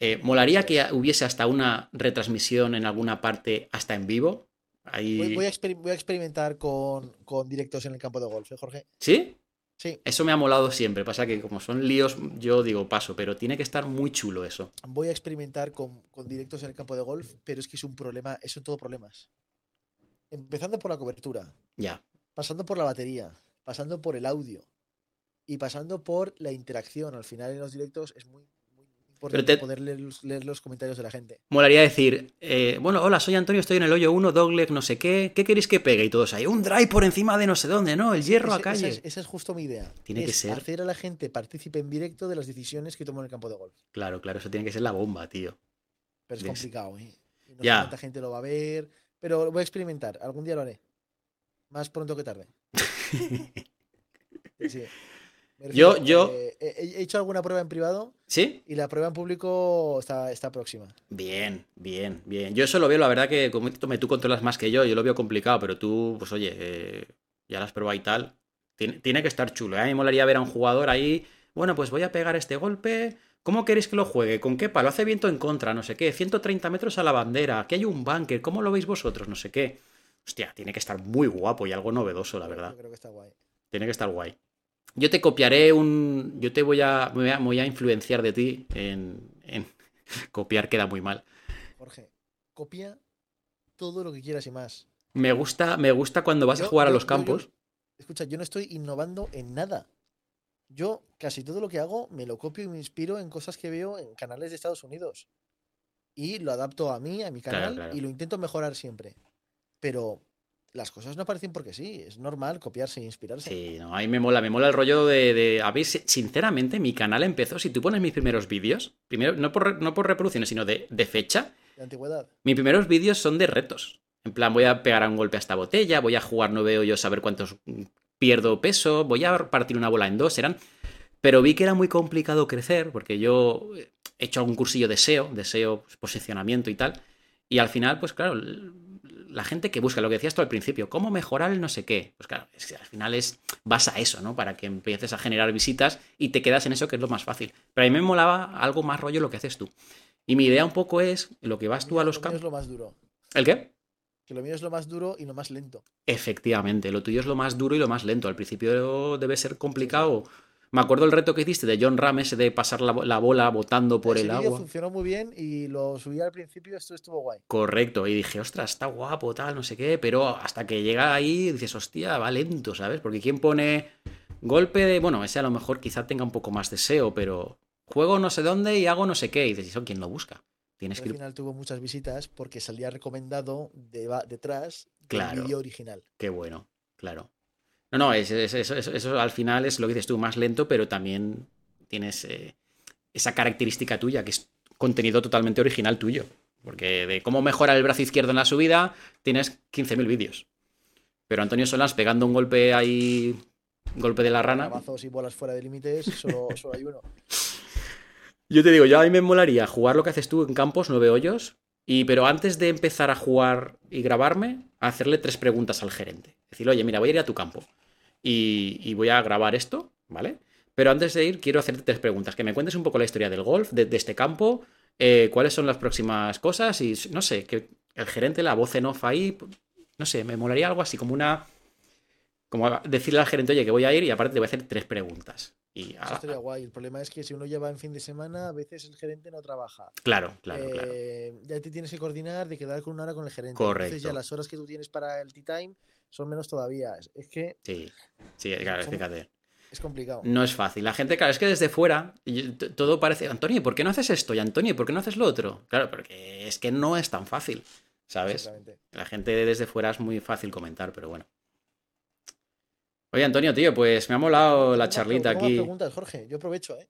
Eh, molaría que hubiese hasta una retransmisión en alguna parte, hasta en vivo. Ahí... Voy, voy a, exper- voy a experimentar con, con directos en el campo de golf, ¿eh, Jorge? ¿Sí? Sí, Eso me ha molado siempre. Pasa que como son líos, yo digo paso, pero tiene que estar muy chulo eso. voy a experimentar con, con directos en el campo de golf, pero es que es un problema, son todo problemas. Empezando por la cobertura, Ya. pasando por la batería, pasando por el audio y pasando por la interacción. Al final en los directos es muy, te- poder leer los, leer los comentarios de la gente. Molaría decir, eh, bueno, hola, soy Antonio, estoy en el hoyo 1, dogleg, no sé qué. ¿Qué queréis que pegue? Y todos ahí, un drive por encima de no sé dónde, ¿no? El hierro a Ese- calle. Esa es, esa es justo mi idea. Tiene que ser- hacer a la gente partícipe en directo de las decisiones que tomo en el campo de golf. Claro, claro, eso tiene que ser la bomba, tío. Pero es Ves. complicado, ¿eh? No sé Ya. cuánta gente lo va a ver, pero voy a experimentar. Algún día lo haré. Más pronto que tarde. Sí, Yo- yo- eh, he, he hecho alguna prueba en privado ¿Sí? y la prueba en público está, está próxima. Bien, bien, bien. Yo eso lo veo, la verdad que como tú controlas más que yo, yo lo veo complicado, pero tú, pues oye, eh, ya las pruebas y tal. Tiene, tiene que estar chulo. ¿eh? A mí me molaría ver a un jugador ahí, bueno, pues voy a pegar este golpe. ¿Cómo queréis que lo juegue? ¿Con qué palo? Hace viento en contra, no sé qué. 130 metros a la bandera. Aquí hay un bunker. ¿Cómo lo veis vosotros? No sé qué. Hostia, tiene que estar muy guapo y algo novedoso, la verdad. Yo creo que está guay. Tiene que estar guay. Yo te copiaré un. Yo te voy a. Me voy a, me voy a influenciar de ti en, en- Copiar queda muy mal. Jorge, copia todo lo que quieras y más. Me gusta, me gusta cuando vas a Yo- jugar a los yo- campos. escucha, yo no estoy innovando en nada. Yo casi todo lo que hago me lo copio y me inspiro en cosas que veo en canales de Estados Unidos. Y lo adapto a mí, a mi Claro, canal, claro. y lo intento mejorar siempre. Pero las cosas no aparecen porque sí. Es normal copiarse e inspirarse. Sí, no, a mí me mola, me mola el rollo de, de- A ver, si- sinceramente, mi canal empezó. Si tú pones mis primeros vídeos, primero, no por, no por reproducciones, sino de, de fecha, De antigüedad. mis primeros vídeos son de retos. En plan, voy a pegar un golpe a esta botella, voy a jugar nueve hoyos a ver cuántos mm, pierdo peso, voy a partir una bola en dos, eran. Pero vi que era muy complicado crecer, porque yo he hecho algún cursillo de SEO, de SEO, pues, posicionamiento y tal. Y al final, pues claro, la gente que busca, lo que decías tú al principio, cómo mejorar el no sé qué. Pues claro, es que al final es, vas a eso, ¿no? Para que empieces a generar visitas y te quedas en eso que es lo más fácil. Pero a mí me molaba algo más rollo lo que haces tú. Y mi idea un poco es lo que vas tú a los Lo mío es campos. lo más duro. ¿El qué? Que lo mío es lo más duro y lo más lento. Efectivamente, lo tuyo es lo más duro y lo más lento. Al principio debe ser complicado. Me acuerdo el reto que hiciste de John Rames de pasar la, la bola botando por Ese el agua. funcionó muy bien y lo subí al principio, esto estuvo guay. Correcto, y dije, ostras, está guapo, tal, no sé qué, pero hasta que llega ahí dices, hostia, va lento, ¿sabes? Porque ¿quién pone golpe de. Bueno, ese a lo mejor quizá tenga un poco más deseo, pero juego no sé dónde y hago no sé qué. Y dices, ¿eso quién lo busca? Tienes que al final tuvo muchas visitas porque salía recomendado deba- detrás del Claro. vídeo original. Qué bueno, claro. No, no, es- es- es- eso, eso al final es lo que dices tú, más lento, pero también tienes eh, esa característica tuya, que es contenido totalmente original tuyo. Porque de cómo mejorar el brazo izquierdo en la subida, tienes 15.000 vídeos. Pero Antonio Solans pegando un golpe ahí, golpe de la rana. Trabazos y bolas fuera de límites, solo, solo hay uno. Yo te digo, yo a mí me molaría jugar lo que haces tú en campos, nueve hoyos, y, pero antes de empezar a jugar y grabarme, hacerle tres preguntas al gerente. Decir, oye, mira, voy a ir a tu campo y, voy a grabar esto, ¿vale? Pero antes de ir, quiero hacerte tres preguntas. Que me cuentes un poco la historia del golf, de, de este campo, eh, cuáles son las próximas cosas y, no sé, que el gerente, la voz en off ahí, no sé, me molaría algo así como una... Como decirle al gerente, oye, que voy a ir y aparte te voy a hacer tres preguntas. Y, Eso estaría guay. El problema es que si uno lleva en fin de semana, a veces el gerente no trabaja. claro, claro, claro. Eh, Ya te tienes que coordinar de quedar con una hora con el gerente. Correcto. Entonces ya las horas que tú tienes para el tea time son menos todavía. Es- que Sí, sí, claro, Son- fíjate. es complicado. No es fácil. La gente, claro, es que desde fuera todo parece, Antonio, ¿y ¿por qué no haces esto? Y Antonio, ¿y ¿por qué no haces lo otro? Claro, porque es que no es tan fácil, ¿sabes? La gente desde fuera es muy fácil comentar, pero bueno. Oye, Antonio, tío, pues me ha molado la charlita aquí. preguntas, Jorge. Yo aprovecho, ¿eh?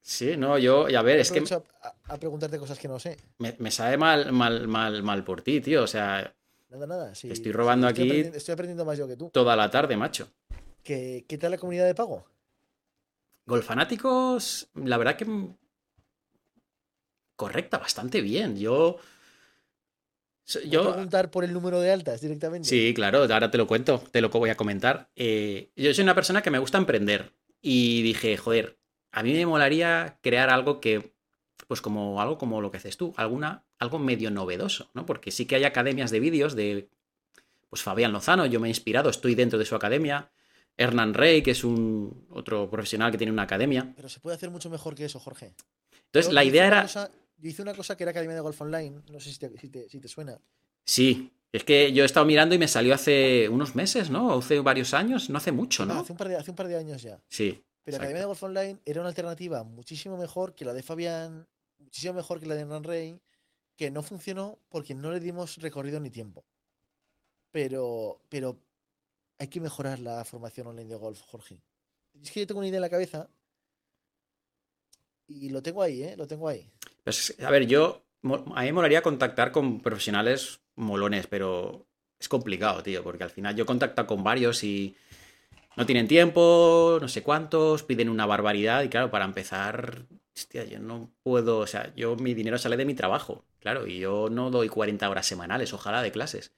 Sí, no, yo, y a ver, es que a, a- preguntarte cosas que no sé. me, me sabe mal, mal, mal, mal por ti, tío. O sea, Nada, nada. sí, estoy robando estoy aquí- aprendiendo- estoy aprendiendo más yo que tú. toda la tarde, macho. ¿Qué, qué tal la comunidad de pago? Golfanáticos, la verdad que correcta, bastante bien. Yo. So- ¿Puedo Yo. preguntar por el número de altas directamente? Sí, claro, ahora te lo cuento, te lo voy a comentar. Eh, yo soy una persona que me gusta emprender y dije, joder, a mí me molaría crear algo que, pues como algo como lo que haces tú, alguna, algo medio novedoso, ¿no? Porque sí que hay academias de vídeos de, pues Fabián Lozano, yo me he inspirado, estoy dentro de su academia. Hernán Rey, que es un otro profesional que tiene una academia. Pero se puede hacer mucho mejor que eso, Jorge. Entonces, la idea era... cosa- yo hice una cosa que era Academia de Golf Online. No sé si te, si te- si te suena. Sí, es que yo he estado mirando y me salió hace unos meses, ¿no? Hace varios años, no hace mucho, Ah, ¿no? hace, un par de, hace un par de años ya. Sí. Pero exacto. Academia de Golf Online era una alternativa muchísimo mejor que la de Fabián, muchísimo mejor que la de Hernán Rey, que no funcionó porque no le dimos recorrido ni tiempo. Pero, pero hay que mejorar la formación online de golf, Jorge. Es que yo tengo una idea en la cabeza y lo tengo ahí, ¿eh? Lo tengo ahí. Pues, a ver, yo. A mí me molaría contactar con profesionales molones, pero es complicado, tío, porque al final yo contacto con varios y no tienen tiempo, no sé cuántos, piden una barbaridad y claro, para empezar, hostia, yo no puedo, o sea, yo mi dinero sale de mi trabajo, claro, y yo no doy 40 horas semanales, ojalá, de clases.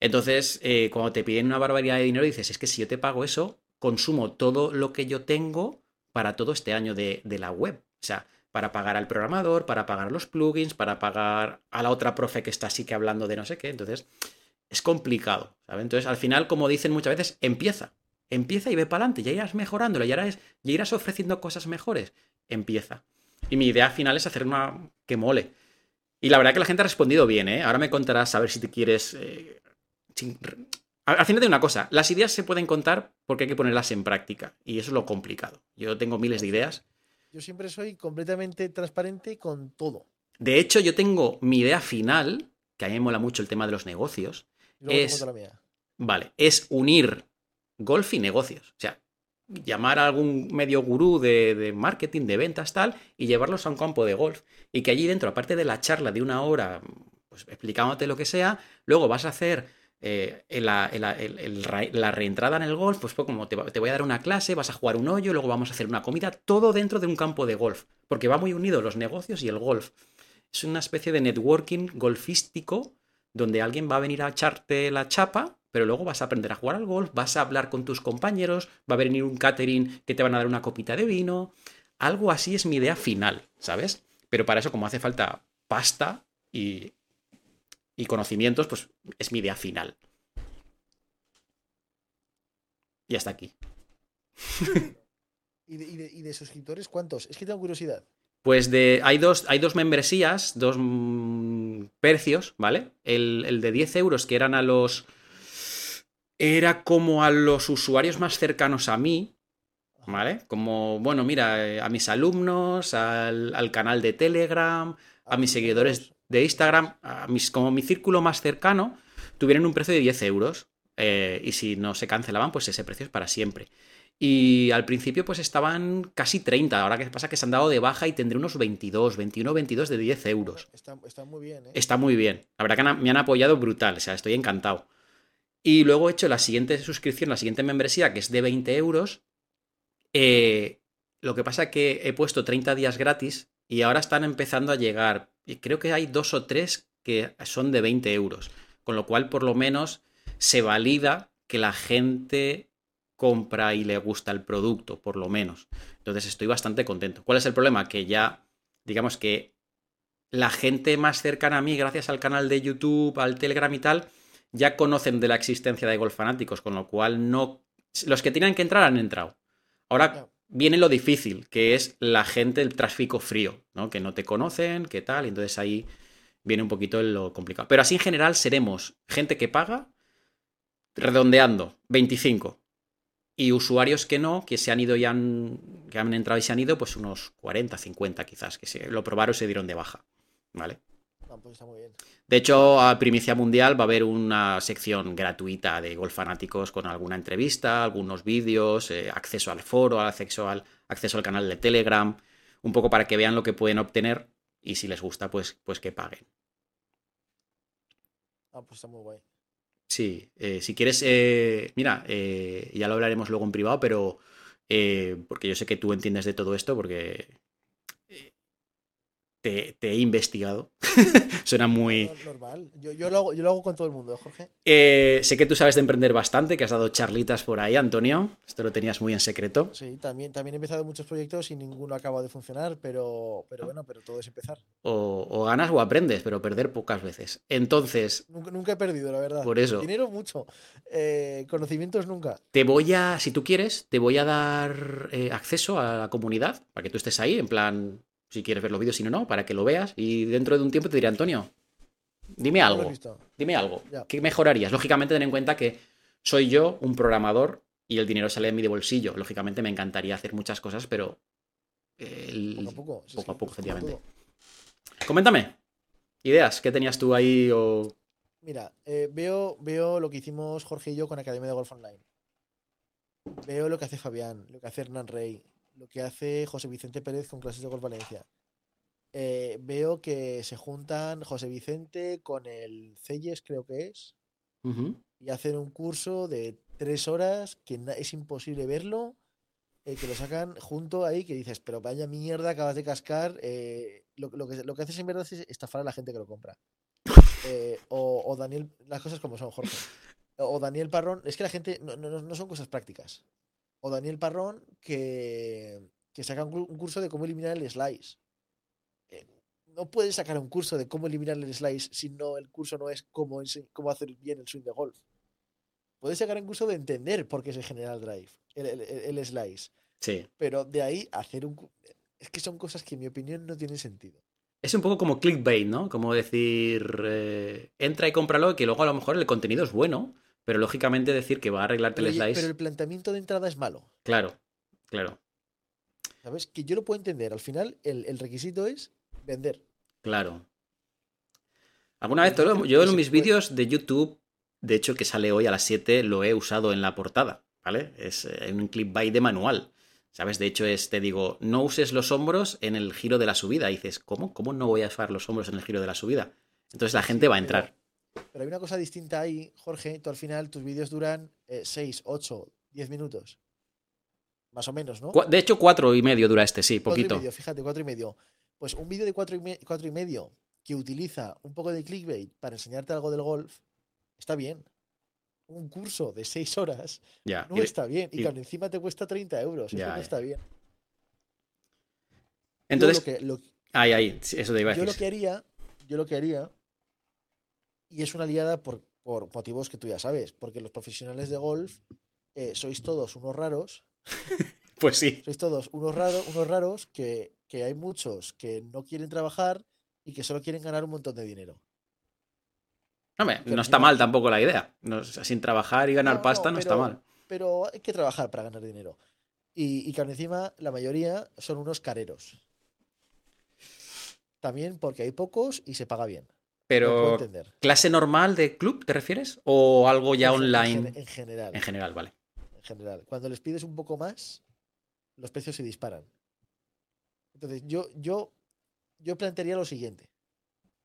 Entonces, eh, cuando te piden una barbaridad de dinero, dices, es que si yo te pago eso, consumo todo lo que yo tengo para todo este año de, de la web. O sea, para pagar al programador, para pagar los plugins, para pagar a la otra profe que está así que hablando de no sé qué. Entonces, es complicado, ¿sabes? Entonces, al final, como dicen muchas veces, empieza. Empieza y ve para adelante, ya irás mejorándolo, ya irás, ya irás ofreciendo cosas mejores. Empieza. Y mi idea final es hacer una que mole. Y la verdad que la gente ha respondido bien, ¿eh? Ahora me contarás a ver si te quieres... eh, sin- Haciéndote una cosa, las ideas se pueden contar porque hay que ponerlas en práctica. Y eso es lo complicado. Yo tengo miles de ideas. Yo siempre soy completamente transparente con todo. De hecho, yo tengo mi idea final, que a mí me mola mucho el tema de los negocios. Es- la mía. Vale, es unir golf y negocios. O sea, llamar a algún medio gurú de, de marketing, de ventas, tal, y llevarlos a un campo de golf. Y que allí dentro, aparte de la charla de una hora, pues explicándote lo que sea, luego vas a hacer eh, la, reentrada en el golf, pues como te, te voy a dar una clase, vas a jugar un hoyo, luego vamos a hacer una comida, todo dentro de un campo de golf. Porque va muy unido los negocios y el golf. Es una especie de networking golfístico donde alguien va a venir a echarte la chapa, pero luego vas a aprender a jugar al golf, vas a hablar con tus compañeros, va a venir un catering que te van a dar una copita de vino. Algo así es mi idea final, ¿sabes? Pero para eso, como hace falta pasta y, y conocimientos, pues es mi idea final. Y hasta aquí. ¿Y de, y de- y de suscriptores cuántos? Es que tengo curiosidad. Pues de, hay, dos, hay dos membresías, dos mm, precios, ¿vale? El, el de 10 euros que eran a los... Era como a los usuarios más cercanos a mí, ¿vale? Como, bueno, mira, eh, a mis alumnos, al, al canal de Telegram, a mis seguidores de Instagram, a mis, como mi círculo más cercano, tuvieron un precio de 10 euros. eh, y si no se cancelaban, pues ese precio es para siempre. Y al principio pues estaban casi 30, ahora que pasa que se han dado de baja y tendré unos 22, 21, 22 de 10 euros. Está, está muy bien, ¿eh? Está muy bien. La verdad que han- me han apoyado brutal, o sea, estoy encantado. Y luego he hecho la siguiente suscripción, la siguiente membresía, que es de 20 euros. Eh, lo que pasa que he puesto 30 días gratis y ahora están empezando a llegar. Y creo que hay dos o tres que son de 20 euros. Con lo cual, por lo menos, se valida que la gente compra y le gusta el producto, por lo menos. Entonces estoy bastante contento. ¿Cuál es el problema? Que ya, digamos que la gente más cercana a mí, gracias al canal de YouTube, al Telegram y tal, ya conocen de la existencia de Golf Fanáticos, con lo cual no. Los que tenían que entrar han entrado. Ahora. Viene lo difícil, que es la gente, el tráfico frío, ¿no? Que no te conocen, que tal, y entonces ahí viene un poquito lo complicado. Pero así en general seremos gente que paga, redondeando, 25. Y usuarios que no, que se han ido y han, que han entrado y se han ido, pues unos 40, 50 quizás, que se, lo probaron y se dieron de baja. ¿Vale? Ah, pues está muy bien. De hecho, a Primicia Mundial va a haber una sección gratuita de golf fanáticos con alguna entrevista, algunos vídeos, eh, acceso al foro, acceso al, acceso al canal de Telegram, un poco para que vean lo que pueden obtener y si les gusta, pues, pues que paguen. Ah, pues está muy guay. Sí, eh, si quieres, eh, mira, eh, ya lo hablaremos luego en privado, pero porque yo sé que tú entiendes de todo esto, porque te, te he investigado. Suena muy... No- Normal. Yo, yo, lo hago, yo lo hago con todo el mundo, ¿eh, Jorge. Eh, sé que tú sabes de emprender bastante, que has dado charlitas por ahí, Antonio. Esto lo tenías muy en secreto. Sí, también, también he empezado muchos proyectos y ninguno acaba de funcionar, pero, pero bueno, pero todo es empezar. O, o ganas o aprendes, pero perder pocas veces. Entonces, Nunca, nunca he perdido, la verdad. Por eso. Dinero mucho. Eh, conocimientos nunca. te voy a, si tú quieres, te voy a dar eh, acceso a la comunidad para que tú estés ahí, en plan, si quieres ver los vídeos, si no, no, para que lo veas. Y dentro de un tiempo te diré, Antonio, dime algo. Dime algo. ¿Qué mejorarías? Lógicamente, ten en cuenta que soy yo un programador y el dinero sale de mi de bolsillo. Lógicamente, me encantaría hacer muchas cosas, pero. el- Poco a poco. a efectivamente. todo. Coméntame. Ideas, ¿qué tenías tú ahí? O... Mira, eh, veo, veo lo que hicimos Jorge y yo con Academia de Golf Online. Veo lo que hace Fabián, lo que hace Hernán Rey, lo que hace José Vicente Pérez con clases de Golf Valencia. Eh, veo que se juntan José Vicente con el Celles, creo que es, y hacen un curso de tres horas que es imposible verlo, eh, que lo sacan junto ahí, que dices, pero vaya mierda, acabas de cascar. eh, lo, lo que, lo que haces en verdad es estafar a la gente que lo compra. Eh, o, o Daniel, las cosas como son, Jorge. O Daniel Parrón, es que la gente no, no- no son cosas prácticas. O Daniel Parrón que, que saca un, cu- un curso de cómo eliminar el slice. Eh, no puedes sacar un curso de cómo eliminar el slice si no el curso no es cómo, cómo hacer bien el swing de golf. Puedes sacar un curso de entender por qué se genera el drive, el, el- slice. Sí. Pero de ahí hacer un... Es que son cosas que en mi opinión no tienen sentido. Es un poco como clickbait, ¿no? Como decir, eh, entra y cómpralo, que luego a lo mejor el contenido es bueno, pero lógicamente decir que va a arreglarte Pero, el slice. pero el planteamiento de entrada es malo. Claro, claro, ¿Sabes? Que yo lo puedo entender. Al final, el, el requisito es vender. claro. Alguna vez, todo- yo en mis vídeos de YouTube, de hecho que sale hoy a las 7, lo he usado en la portada, ¿vale? Es eh, un clickbait de manual. ¿Sabes? De hecho, es, te digo, no uses los hombros en el giro de la subida. Y dices, ¿cómo? ¿Cómo no voy a usar los hombros en el giro de la subida? Entonces la gente va a entrar. Pero hay una cosa distinta ahí, Jorge. Tú al final, tus vídeos duran 6, 8, 10 minutos. Más o menos, ¿no? De hecho, cuatro y medio dura este, sí, Cuatro y poquito. medio, fíjate, cuatro y medio. Pues un vídeo de cuatro y, me- cuatro y medio que utiliza un poco de clickbait para enseñarte algo del golf, está bien. Un curso de seis horas Ya. no y- está bien. Y y- cuando encima te cuesta 30 euros, eso Ya, no ya. está bien. Yo Entonces, lo que, lo- ahí, ahí, eso te iba a yo lo decir. que haría, yo lo que haría, y es una liada por, por motivos que tú ya sabes, porque los profesionales de golf eh, sois todos unos raros, Pues sí. sois todos unos raros, unos raros que, que hay muchos que no quieren trabajar y que solo quieren ganar un montón de dinero. Hombre, no está mal tampoco la idea. No, sin trabajar y ganar No, pasta no, está mal. Pero hay que trabajar para ganar dinero. Y, y que encima la mayoría son unos careros. También porque hay pocos y se paga bien. Pero, entender. ¿clase normal de club te refieres? ¿O algo ya En online? En general. En general, vale. en general. Cuando les pides un poco más, los precios se disparan. Entonces, yo, yo, yo plantearía lo siguiente.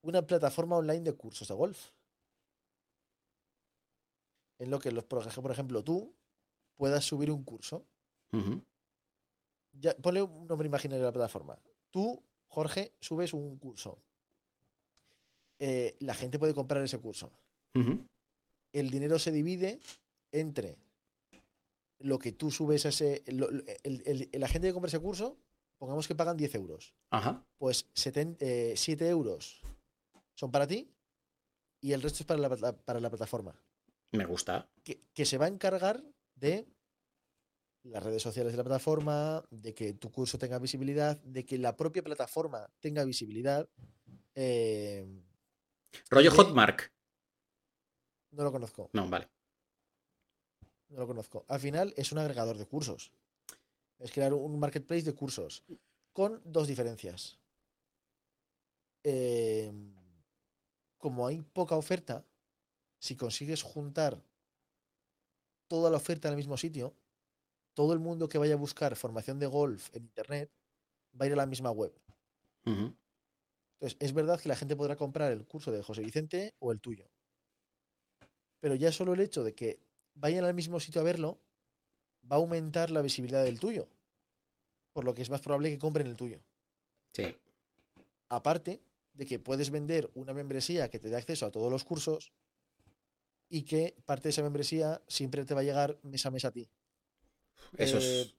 Una plataforma online de cursos de golf. En lo que, los, por ej- por ejemplo, tú puedas subir un curso. Ujú, Ya, ponle un nombre imaginario a la plataforma. Tú, Jorge, subes un curso. Eh, la gente puede comprar ese curso. el dinero se divide entre lo que tú subes a ese. lo- el, el- la gente que compra ese curso, pongamos que pagan 10 euros. Ajá. Pues 7 euros son para ti y el resto es para la, para la plataforma. Me gusta. Que, que se va a encargar de las redes sociales de la plataforma, de que tu curso tenga visibilidad, de que la propia plataforma tenga visibilidad. Eh, Rollo Hotmark. no lo conozco. No, vale. No lo conozco. Al final es un agregador de cursos. Es crear un marketplace de cursos. Con dos diferencias. Eh, como hay poca oferta, si consigues juntar toda la oferta en el mismo sitio, todo el mundo que vaya a buscar formación de golf en internet va a ir a la misma web. Entonces, es verdad que la gente podrá comprar el curso de José Vicente o el tuyo. Pero ya solo el hecho de que vayan al mismo sitio a verlo va a aumentar la visibilidad del tuyo. Por lo que es más probable que compren el tuyo. Sí. Aparte de que puedes vender una membresía que te dé acceso a todos los cursos y que parte de esa membresía siempre te va a llegar mes a mes a ti. Eso Eh, es.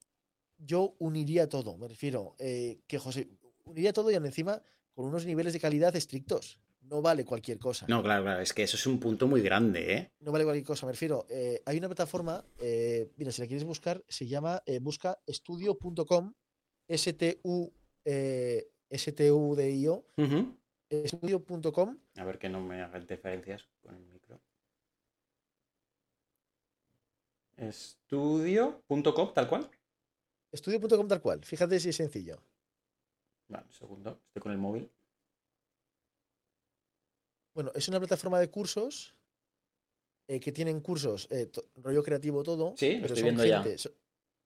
yo uniría todo, me refiero, eh, que José, uniría todo y encima con unos niveles de calidad estrictos. No vale cualquier cosa. No, claro, claro. Es que eso es un punto muy grande, ¿eh? No vale cualquier cosa, me refiero. eh, hay una plataforma, eh, mira, si la quieres buscar, se llama, eh, busca estudio.com, S-T-U, eh, S-T-U-D-I-O, Ujú. estudio.com, A ver que no me haga interferencias con el micro. Estudio.com, tal cual. estudio.com tal cual. Fíjate si es sencillo. Vale, un segundo. Estoy con el móvil. Bueno, es una plataforma de cursos eh, que tienen cursos, eh, rollo creativo todo, Sí, lo estoy son viendo ya. gente, so-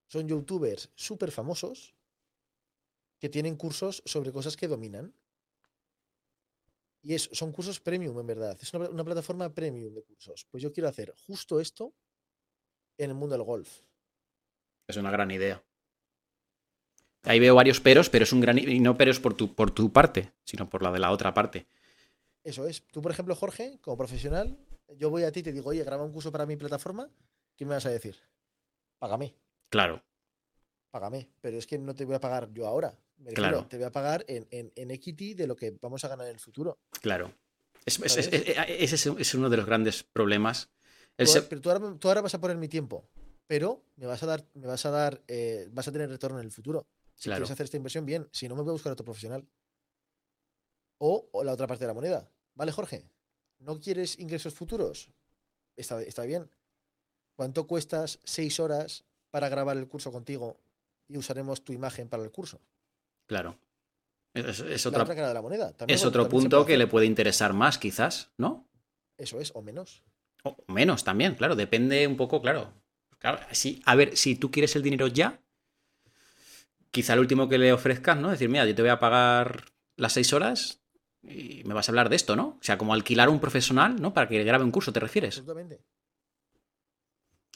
son youtubers súper famosos que tienen cursos sobre cosas que dominan. Y es, son cursos premium, en verdad. Es una, una plataforma premium de cursos. Pues yo quiero hacer justo esto en el mundo del golf. Es una gran idea. Ahí veo varios peros, pero es un gran... Y no peros por tu, por tu parte, sino por la de la otra parte. Eso es. Tú, por ejemplo, Jorge, como profesional, yo voy a ti y te digo, oye, graba un curso para mi plataforma. ¿Qué me vas a decir? Págame. Claro, págame, pero es que no te voy a pagar yo ahora. Me refiero, Claro. te voy a pagar en, en, en equity de lo que vamos a ganar en el futuro. claro. Es- es- ese es, uno de los grandes problemas. El Tú, se- ahora- pero tú ahora, tú ahora vas a poner mi tiempo, pero me vas a dar, me vas a dar, eh, vas a tener retorno en el futuro. Si Claro. quieres hacer esta inversión, bien. Si no, me voy a buscar otro profesional. O, o la otra parte de la moneda. ¿Vale, Jorge? ¿No quieres ingresos futuros? Está, está bien. ¿Cuánto cuestas seis horas para grabar el curso contigo y usaremos tu imagen para el curso? Claro. Es, otra- otra cara de la moneda. También, es otro punto que le puede interesar más, quizás, ¿no? Eso es, o menos. O menos también, claro. Depende un poco, claro. Claro, a ver, si tú quieres el dinero ya, quizá el último que le ofrezcas, ¿no? Decir, mira, yo te voy a pagar las seis horas y me vas a hablar de esto, ¿no? O sea, como alquilar un profesional, ¿no? Para que grabe un curso, ¿te refieres? Absolutamente.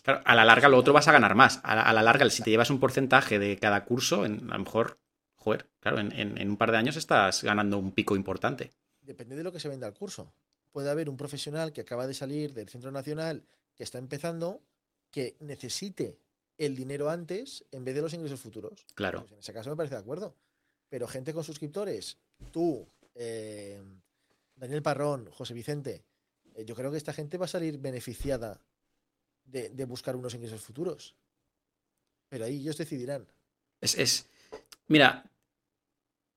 Claro, a la larga lo otro vas a ganar más. A la, a la larga, si te llevas un porcentaje de cada curso, en- a lo mejor, joder, claro, en, en- en un par de años estás ganando un pico importante. Depende de lo que se venda el curso. Puede haber un profesional que acaba de salir del centro nacional, que está empezando, que necesite el dinero antes en vez de los ingresos futuros. Claro, Pues en ese caso me parece de acuerdo. Pero gente con suscriptores, tú, eh, Daniel Parrón, José Vicente, eh, yo creo que esta gente va a salir beneficiada de, de buscar unos ingresos futuros. Pero ahí ellos decidirán. Es, es- Mira,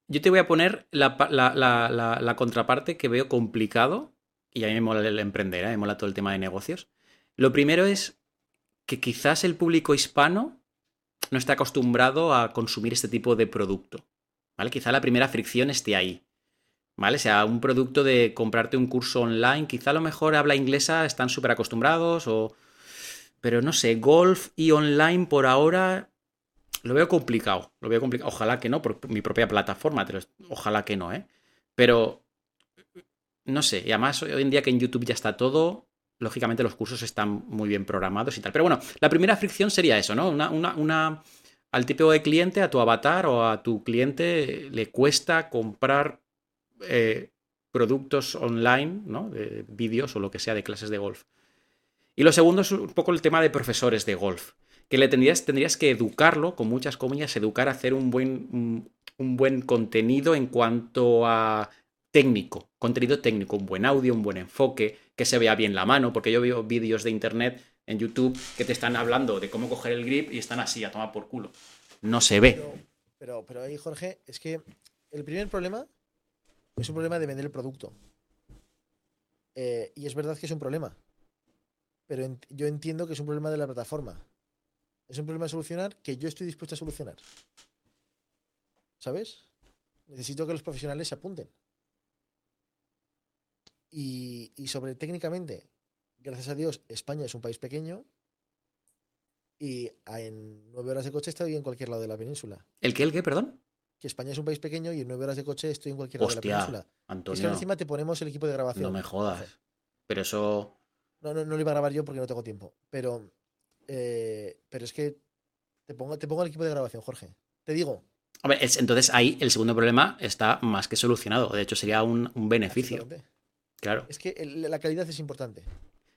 yo te voy a poner la, pa- la- la- la- la contraparte que veo complicado, y a mí me mola el emprender, ¿eh? me mola todo el tema de negocios. Lo primero es que quizás el público hispano no esté acostumbrado a consumir este tipo de producto. ¿Vale? Quizá la primera fricción esté ahí. ¿Vale? O sea, un producto de comprarte un curso online, quizá a lo mejor habla inglesa, están súper acostumbrados o... Pero no sé, golf y online por ahora lo veo complicado. Lo veo complicado. Ojalá que no, por mi propia plataforma. Ojalá que no, ¿eh? Pero no sé. Y además, hoy en día que en YouTube ya está todo, lógicamente los cursos están muy bien programados y tal. Pero bueno, la primera fricción sería eso, ¿no? Una, una, al tipo de cliente, a tu avatar o a tu cliente le cuesta comprar eh, productos online, ¿no? De vídeos o lo que sea de clases de golf. Y lo segundo es un poco el tema de profesores de golf, que le tendrías, tendrías que educarlo, con muchas comillas, educar a hacer un buen, un buen contenido en cuanto a técnico, contenido técnico, un buen audio, un buen enfoque, que se vea bien la mano, porque yo veo vídeos de internet en YouTube que te están hablando de cómo coger el grip y están así a tomar por culo. No se ve. Pero, pero, ahí, Jorge, es que el primer problema es un problema de vender el producto. Eh, y es verdad que es un problema. Pero yo entiendo que es un problema de la plataforma. Es un problema a solucionar que yo estoy dispuesto a solucionar. ¿Sabes? Necesito que los profesionales se apunten. Y, sobre técnicamente, gracias a Dios, España es un país pequeño y en nueve horas de coche estoy en cualquier lado de la península. ¿El qué, el qué, perdón? Que España es un país pequeño y en nueve horas de coche estoy en cualquier lado de la península. Antonio, es que encima te ponemos el equipo de grabación. No me jodas. Pero eso. No, no, no lo iba a grabar yo porque no tengo tiempo. Pero, eh, pero es que te pongo, te pongo el equipo de grabación, Jorge. Te digo. entonces ahí el segundo problema está más que solucionado. De hecho, sería un, un beneficio. Claro. Es que la calidad es importante.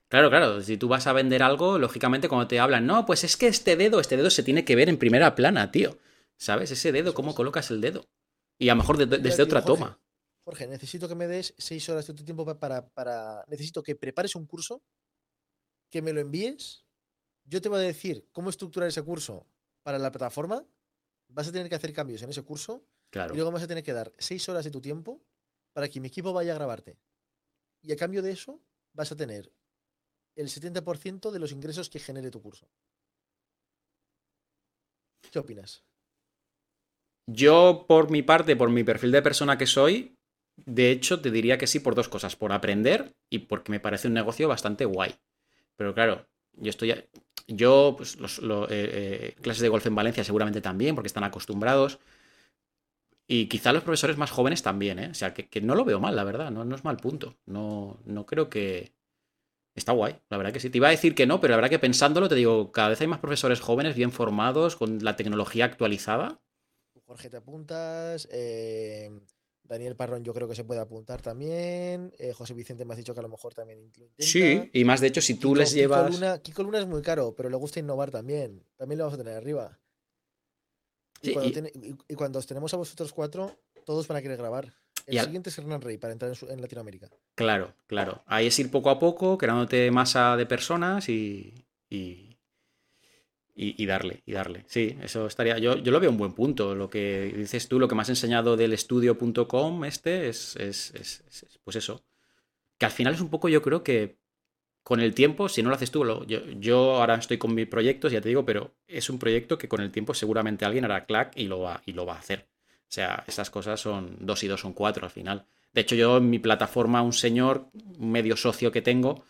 Claro, claro. Si tú vas a vender algo, lógicamente cuando te hablan, no, pues es que este dedo, este dedo se tiene que ver en primera plana, tío. ¿Sabes? Ese dedo, ¿cómo colocas el dedo? Y a lo mejor desde otra toma. Jorge, necesito que me des seis horas de tu tiempo para, para. Necesito que prepares un curso, que me lo envíes. Yo te voy a decir cómo estructurar ese curso para la plataforma. Vas a tener que hacer cambios en ese curso. Claro. Y luego vas a tener que dar seis horas de tu tiempo para que mi equipo vaya a grabarte. Y a cambio de eso, vas a tener el 70% de los ingresos que genere tu curso. ¿Qué opinas? Yo, por mi parte, por mi perfil de persona que soy, de hecho, te diría que sí por dos cosas. Por aprender y porque me parece un negocio bastante guay. Pero claro, yo estoy. Yo, pues, los, eh, eh, clases de golf en Valencia seguramente también, porque están acostumbrados. Y quizá los profesores más jóvenes también, ¿eh? O sea, que, no lo veo mal, la verdad, no, no es mal punto. No, no creo que... Está guay, la verdad que sí. Te iba a decir que no, pero la verdad que pensándolo, te digo, cada vez hay más profesores jóvenes bien formados, con la tecnología actualizada. Jorge, te apuntas. Eh, Daniel Parrón, yo creo que se puede apuntar también. Eh, José Vicente me has dicho que a lo mejor también intenta. Sí, y más de hecho, si tú les llevas. Kiko Luna, es muy caro, pero le gusta innovar también. También lo vamos a tener arriba. Y, cuando, tenemos a vosotros cuatro, todos van a querer grabar. El siguiente es Hernán Rey para entrar en, Latinoamérica. Claro, claro. Ahí es ir poco a poco, creándote masa de personas y, y, darle, y darle. Sí, eso estaría. Yo, yo lo veo un buen punto. Lo que dices tú, lo que me has enseñado del estudio.com, este, es, es, pues eso. Que al final es un poco, yo creo que con el tiempo, si no lo haces tú, yo, ahora estoy con mis proyectos, ya te digo, pero es un proyecto que con el tiempo seguramente alguien hará clack y lo va, y lo va a hacer. O sea, esas cosas son dos y dos son cuatro al final. De hecho, yo en mi plataforma, un señor, un medio socio que tengo,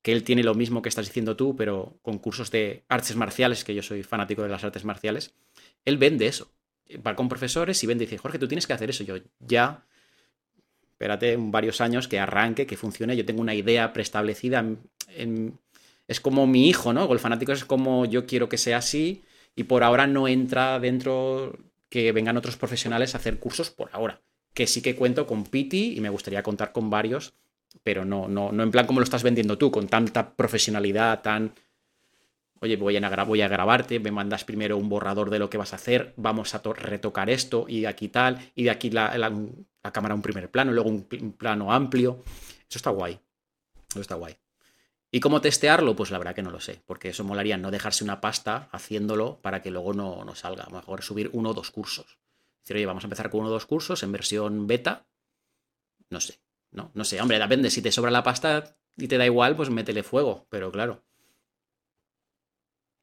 que él tiene lo mismo que estás diciendo tú, pero con cursos de artes marciales, que yo soy fanático de las artes marciales, él vende eso. Va con profesores y vende y dice, Jorge, tú tienes que hacer eso. Yo ya, espérate varios años que arranque, que funcione. Yo tengo una idea preestablecida es como mi hijo, ¿no? Golf fanático es como yo quiero que sea así y por ahora no entra dentro que vengan otros profesionales a hacer cursos por ahora. Que sí que cuento con Piti y me gustaría contar con varios, pero no, no, no en plan como lo estás vendiendo tú, con tanta profesionalidad, tan... Oye, voy a, voy a grabarte, me mandas primero un borrador de lo que vas a hacer, vamos a retocar esto y de aquí tal, y de aquí la, la cámara un primer plano, luego un plano amplio. Eso está guay. Eso está guay. ¿Y cómo testearlo? Pues la verdad que no lo sé, porque eso molaría no dejarse una pasta haciéndolo para que luego no, no salga. Mejor subir uno o dos cursos. Decir, oye, vamos a empezar con uno o dos cursos en versión beta. No sé, no, no sé. Hombre, depende, si te sobra la pasta y te da igual, pues métele fuego, pero claro.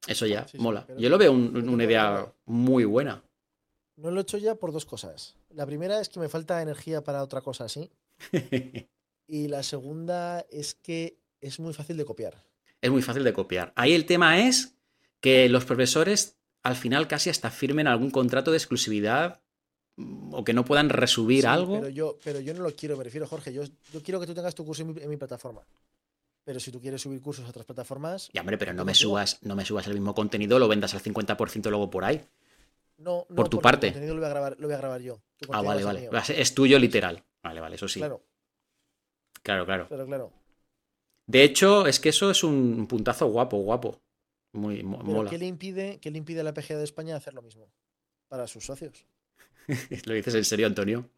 Eso ya, Sí, mola. Yo lo veo un- una idea muy buena. No lo he hecho ya por dos cosas. La primera es que me falta energía para otra cosa así. Y la segunda es que es muy fácil de copiar. es muy fácil de copiar. Ahí el tema es que los profesores al final casi hasta firmen algún contrato de exclusividad mm, o que no puedan resubir Sí, algo. Pero yo, pero yo no lo quiero, me refiero, Jorge. Yo, yo quiero que tú tengas tu curso en mi, en mi plataforma. Pero si tú quieres subir cursos a otras plataformas, Ya, hombre, pero no me subas, no me subas el mismo contenido, lo vendas al 50% luego por ahí. no, no Por tu parte. El contenido lo voy a grabar, lo voy a grabar yo. Ah, vale, vale. mío. Es tuyo literal. Vale, vale, eso sí. Claro, Claro, claro. claro, claro. De hecho, es que eso es un puntazo guapo, guapo. Muy mo- Pero mola. ¿qué le impide, qué le impide a la PGA de España hacer lo mismo? Para sus socios. ¿Lo dices en serio, Antonio?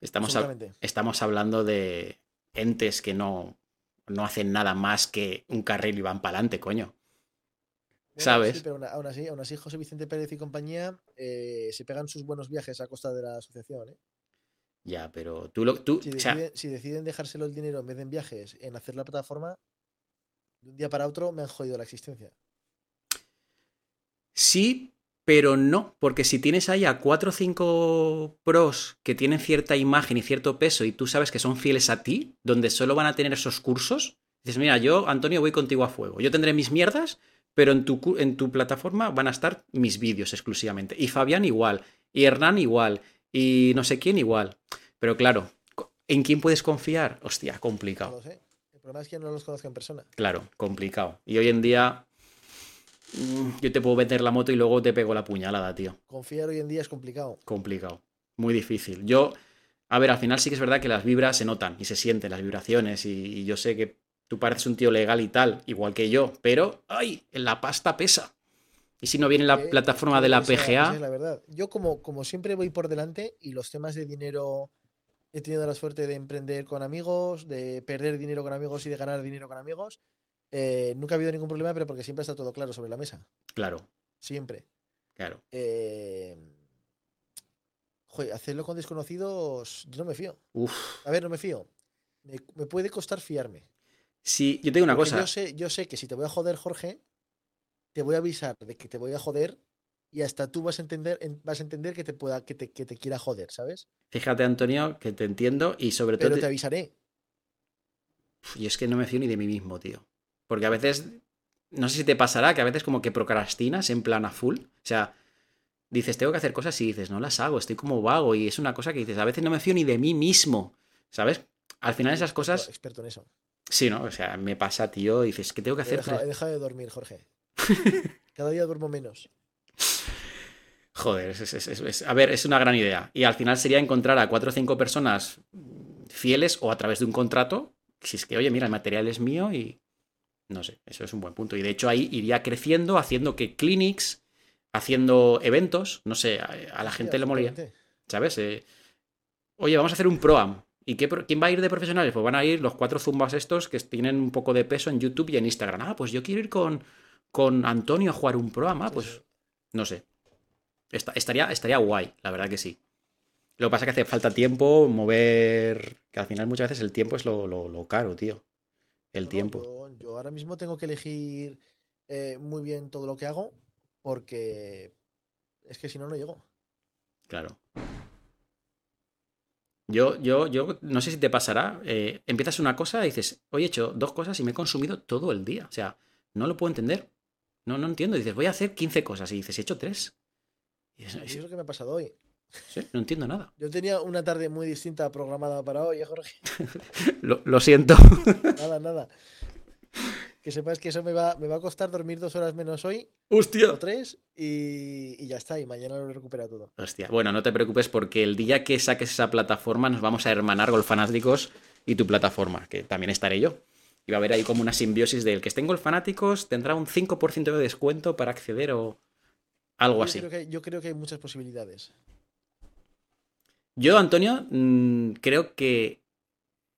Estamos, hab- estamos hablando de entes que no, no hacen nada más que un carril y van para adelante, coño. Bueno, ¿sabes? Sí, pero aún- así, aún así, José Vicente Pérez y compañía eh, se pegan sus buenos viajes a costa de la asociación. ¿eh? Ya, pero tú lo. Tú, Si, o sea, deciden, si deciden dejárselo el dinero en vez de en viajes, en hacer la plataforma, de un día para otro me han jodido la existencia. Sí, pero no, porque si tienes ahí a cuatro o cinco pros que tienen cierta imagen y cierto peso y tú sabes que son fieles a ti, donde solo van a tener esos cursos, dices, mira, yo, Antonio, voy contigo a fuego. Yo tendré mis mierdas, pero en tu, en tu plataforma van a estar mis vídeos exclusivamente. Y Fabián igual, y Hernán igual, y no sé quién igual. Pero claro, ¿en quién puedes confiar? Hostia, No complicado. lo sé. El problema es que no los conozco en persona. Claro, complicado. Y hoy en día yo te puedo meter la moto y luego te pego la puñalada, tío. Confiar hoy en día es complicado. complicado. Muy difícil. Yo, a ver, al final sí que es verdad que las vibras se notan y se sienten las vibraciones y, y yo sé que tú pareces un tío legal y tal, igual que yo, pero, ¡ay! La pasta pesa. Y si no viene la Eh, plataforma es de la esa- esa PGA, es la verdad. Yo como, como siempre voy por delante y los temas de dinero he tenido la suerte de emprender con amigos, de perder dinero con amigos y de ganar dinero con amigos. Eh, nunca ha habido ningún problema, pero porque siempre está todo claro sobre la mesa. claro, Siempre. claro. Eh, joder, hacerlo con desconocidos, yo no me fío. Uf. A ver, no me fío. Me, me puede costar fiarme. Sí, yo te digo una Porque cosa. Yo sé, yo sé que si te voy a joder, Jorge, te voy a avisar de que te voy a joder y hasta tú vas a entender, en- vas a entender que te pueda, que te, que te quiera joder, ¿sabes? Fíjate, Antonio, que te entiendo y sobre todo. Pero te- te avisaré. Y es que no me fío ni de mí mismo, tío. Porque a veces, no sé si te pasará, que a veces como que procrastinas en plan a full. O sea, dices, tengo que hacer cosas y dices, no las hago, estoy como vago. Y es una cosa que dices, a veces no me fío ni de mí mismo. ¿Sabes? Al final esas cosas, Experto en eso. sí, ¿no? O sea, me pasa, tío, y dices, ¿qué tengo que He hacer? dejado, he dejado de dormir, Jorge. Cada día duermo menos. Joder, es, es- es- es- a ver, es una gran idea. Y al final sería encontrar a cuatro o cinco personas fieles o a través de un contrato. Si es que, oye, mira, el material es mío y no sé, eso es un buen punto. Y de hecho ahí iría creciendo, haciendo que clinics, haciendo eventos, no sé, a, a la Sí, gente le absolutamente. ¿sabes? Eh, oye, vamos a hacer un proam. ¿Y qué, quién va a ir de profesionales? Pues van a ir los cuatro zumbas estos que tienen un poco de peso en YouTube y en Instagram. Ah, pues yo quiero ir con, con Antonio a jugar un proam. Ah, pues no sé. Esta- estaría, estaría guay, la verdad que sí. Lo que pasa es que hace falta tiempo, mover. Que al final muchas veces el tiempo es lo, lo- lo caro, tío. El no, tiempo. Yo, ahora mismo tengo que elegir eh, muy bien todo lo que hago porque es que si no, no llego. Claro. Yo, yo, yo, no sé si te pasará. eh, empiezas una cosa y dices, hoy he hecho dos cosas y me he consumido todo el día. O sea, no lo puedo entender. No, no entiendo. Dices, voy a hacer 15 cosas y dices, he hecho tres. Y dices, es lo que me ha pasado hoy. sí, no entiendo nada. Yo tenía una tarde muy distinta programada para hoy, ¿eh, Jorge. Lo, lo siento. Nada, nada. Que sepas que eso me va, me va a costar dormir dos horas menos hoy, ¡Hostia! o tres, y, y ya está. Y mañana lo recupera todo. Hostia. Bueno, no te preocupes porque el día que saques esa plataforma nos vamos a hermanar Golfanáticos y tu plataforma, que también estaré yo. Y va a haber ahí como una simbiosis del que esté en Golfanáticos tendrá un 5% de descuento para acceder o algo Yo así. creo, que, hay- yo creo que hay muchas posibilidades. Yo, Antonio, mm, creo que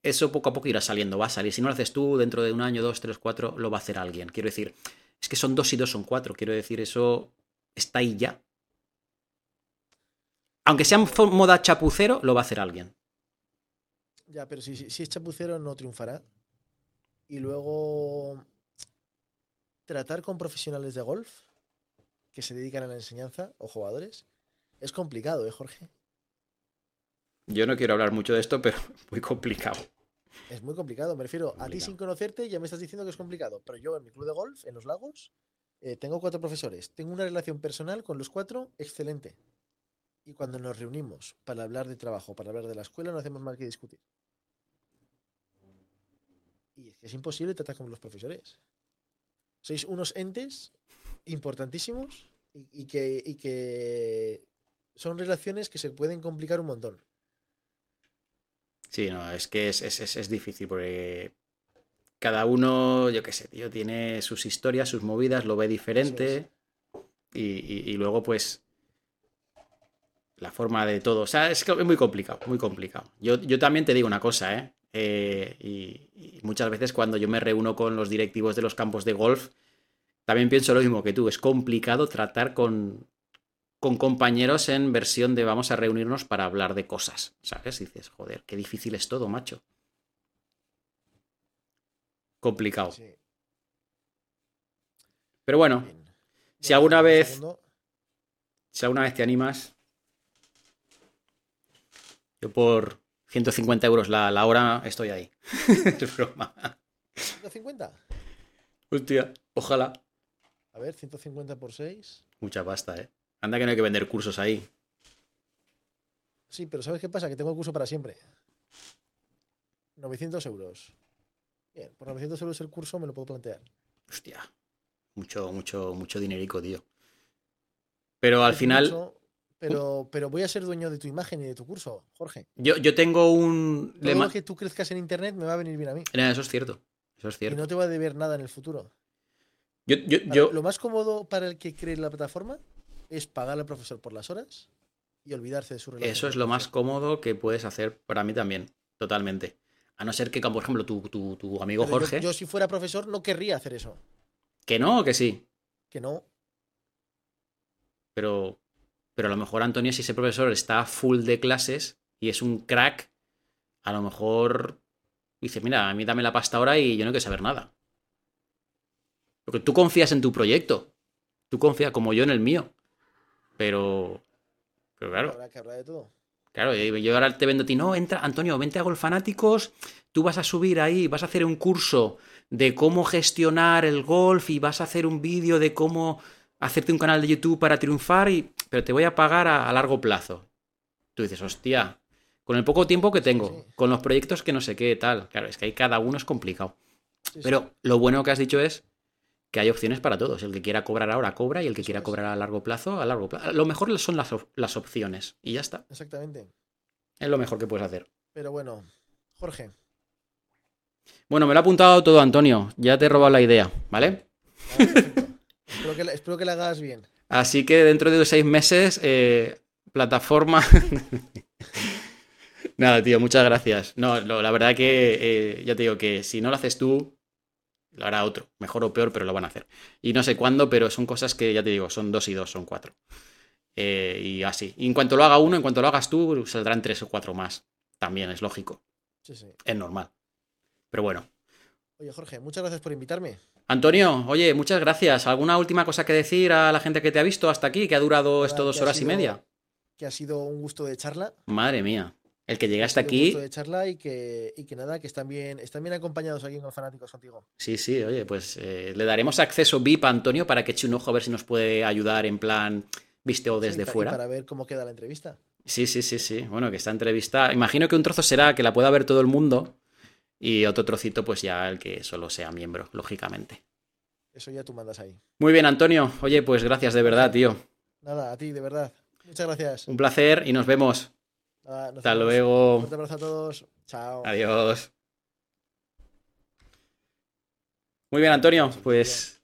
eso poco a poco irá saliendo, va a salir. Si no lo haces tú, dentro de un año, dos, tres, cuatro, lo va a hacer alguien. Quiero decir, es que son dos y dos son cuatro. Quiero decir, eso está ahí ya. Aunque sea moda chapucero, lo va a hacer alguien. Ya, pero si, si, si es chapucero no triunfará. Y luego tratar con profesionales de golf que se dedican a la enseñanza o jugadores es complicado, ¿eh, Jorge? Yo no quiero hablar mucho de esto, pero muy complicado. Es muy complicado, me refiero a ti sin conocerte, ya me estás diciendo que es complicado, pero yo en mi club de golf, en los lagos, eh, tengo cuatro profesores, tengo una relación personal con los cuatro excelente. Y cuando nos reunimos para hablar de trabajo, para hablar de la escuela, no hacemos más que discutir. Y es que es imposible tratar con los profesores. Sois unos entes importantísimos y, y que, y que son relaciones que se pueden complicar un montón. Sí, no, es que es, es- es- es difícil porque cada uno, yo qué sé, tío, tiene sus historias, sus movidas, lo ve diferente y, y- y luego pues la forma de todo, o sea, es, que es muy complicado, muy complicado. Yo, yo también te digo una cosa, ¿eh? Eh, y, y muchas veces cuando yo me reúno con los directivos de los campos de golf, también pienso lo mismo que tú, es complicado tratar con, con compañeros en versión de vamos a reunirnos para hablar de cosas, ¿sabes? Y dices, joder, qué difícil es todo, macho. Complicado. Sí, Pero bueno, bien. Si alguna un vez- si alguna vez te animas, yo por 150 euros la, la hora estoy ahí. es broma. 150. Hostia, ojalá. A ver, 150 por 6. Mucha pasta, ¿eh? Anda que no hay que vender cursos ahí. Sí, pero ¿sabes qué pasa? Que tengo el curso para siempre. 900 euros. Bien, por 900 euros el curso me lo puedo plantear. Hostia. Mucho, mucho, mucho dinerico, tío. Pero al final, pero, pero voy a ser dueño de tu imagen y de tu curso, Jorge. yo, yo tengo un... Todo lo que tú crezcas en internet me va a venir bien a mí. Eso es cierto. Eso es Y cierto. no te va a deber nada en el futuro. Yo, yo, yo- Lo más cómodo para el que cree en la plataforma es pagar al profesor por las horas y olvidarse de su relación. Eso es lo más cómodo que puedes hacer para mí también, totalmente. A no ser que, por ejemplo, tu, tu- tu amigo Pero Jorge, yo si fuera profesor no querría hacer eso. que no, que sí. Que no. Pero, pero a lo mejor, Antonio, si ese profesor está full de clases y es un crack, a lo mejor dice, mira, a mí dame la pasta ahora y yo no quiero saber nada. Porque tú confías en tu proyecto. Tú confías, como yo en el mío. Pero, pero claro, Habrá que hablar de todo. Claro, yo ahora te vendo a ti, no, entra, Antonio, vente a Golfanáticos, tú vas a subir ahí, vas a hacer un curso de cómo gestionar el golf y vas a hacer un vídeo de cómo hacerte un canal de YouTube para triunfar, y, pero te voy a pagar a, a largo plazo. Tú dices, hostia, con el poco tiempo que tengo, sí. con los proyectos que no sé qué, tal. Claro, es que ahí cada uno es complicado. Sí, sí. Pero lo bueno que has dicho es que hay opciones para todos. El que quiera cobrar ahora cobra y el que quiera cobrar a largo plazo, a largo plazo. Lo mejor son las, las opciones y ya está. Exactamente. Es lo mejor que puedes hacer. Pero bueno, Jorge. Bueno, me lo ha apuntado todo Antonio. Ya te he robado la idea, ¿vale? vale, perfecto. espero, que, la- espero que la hagas bien. Así que dentro de seis meses, eh, plataforma. Nada, tío, muchas gracias. No, la verdad que eh, ya te digo que si no lo haces tú, lo hará otro. Mejor o peor, pero lo van a hacer. Y no sé cuándo, pero son cosas que ya te digo, son dos y dos, son cuatro. Eh, y así. Y en cuanto lo haga uno, en cuanto lo hagas tú, saldrán tres o cuatro más. También es lógico. Sí, sí. Es normal. Pero bueno. Oye, Jorge, muchas gracias por invitarme. Antonio, oye, muchas gracias. ¿Alguna última cosa que decir a la gente que te ha visto hasta aquí, que ha durado esto dos horas y media? Que ha sido un gusto de charla. Madre mía. El que llegue ha hasta un aquí. gusto de charla y que, y que nada, que están bien, están bien acompañados aquí en los fanáticos contigo. Sí, sí, oye, pues eh, le daremos acceso VIP a Antonio para que eche un ojo a ver si nos puede ayudar en plan visteo desde fuera. para ver cómo queda la entrevista. Sí, sí, sí, sí. Bueno, que esta entrevista. Imagino que un trozo será que la pueda ver todo el mundo. Y otro trocito, pues ya el que solo sea miembro, lógicamente. Eso ya tú mandas ahí. Muy bien, Antonio. Oye, pues gracias de verdad, tío. Nada, a ti, de verdad. Muchas gracias. Un placer y nos vemos. Nada, Hasta vemos. Un luego. fuerte abrazo a todos. Chao. Adiós. Muy bien, Antonio. Pues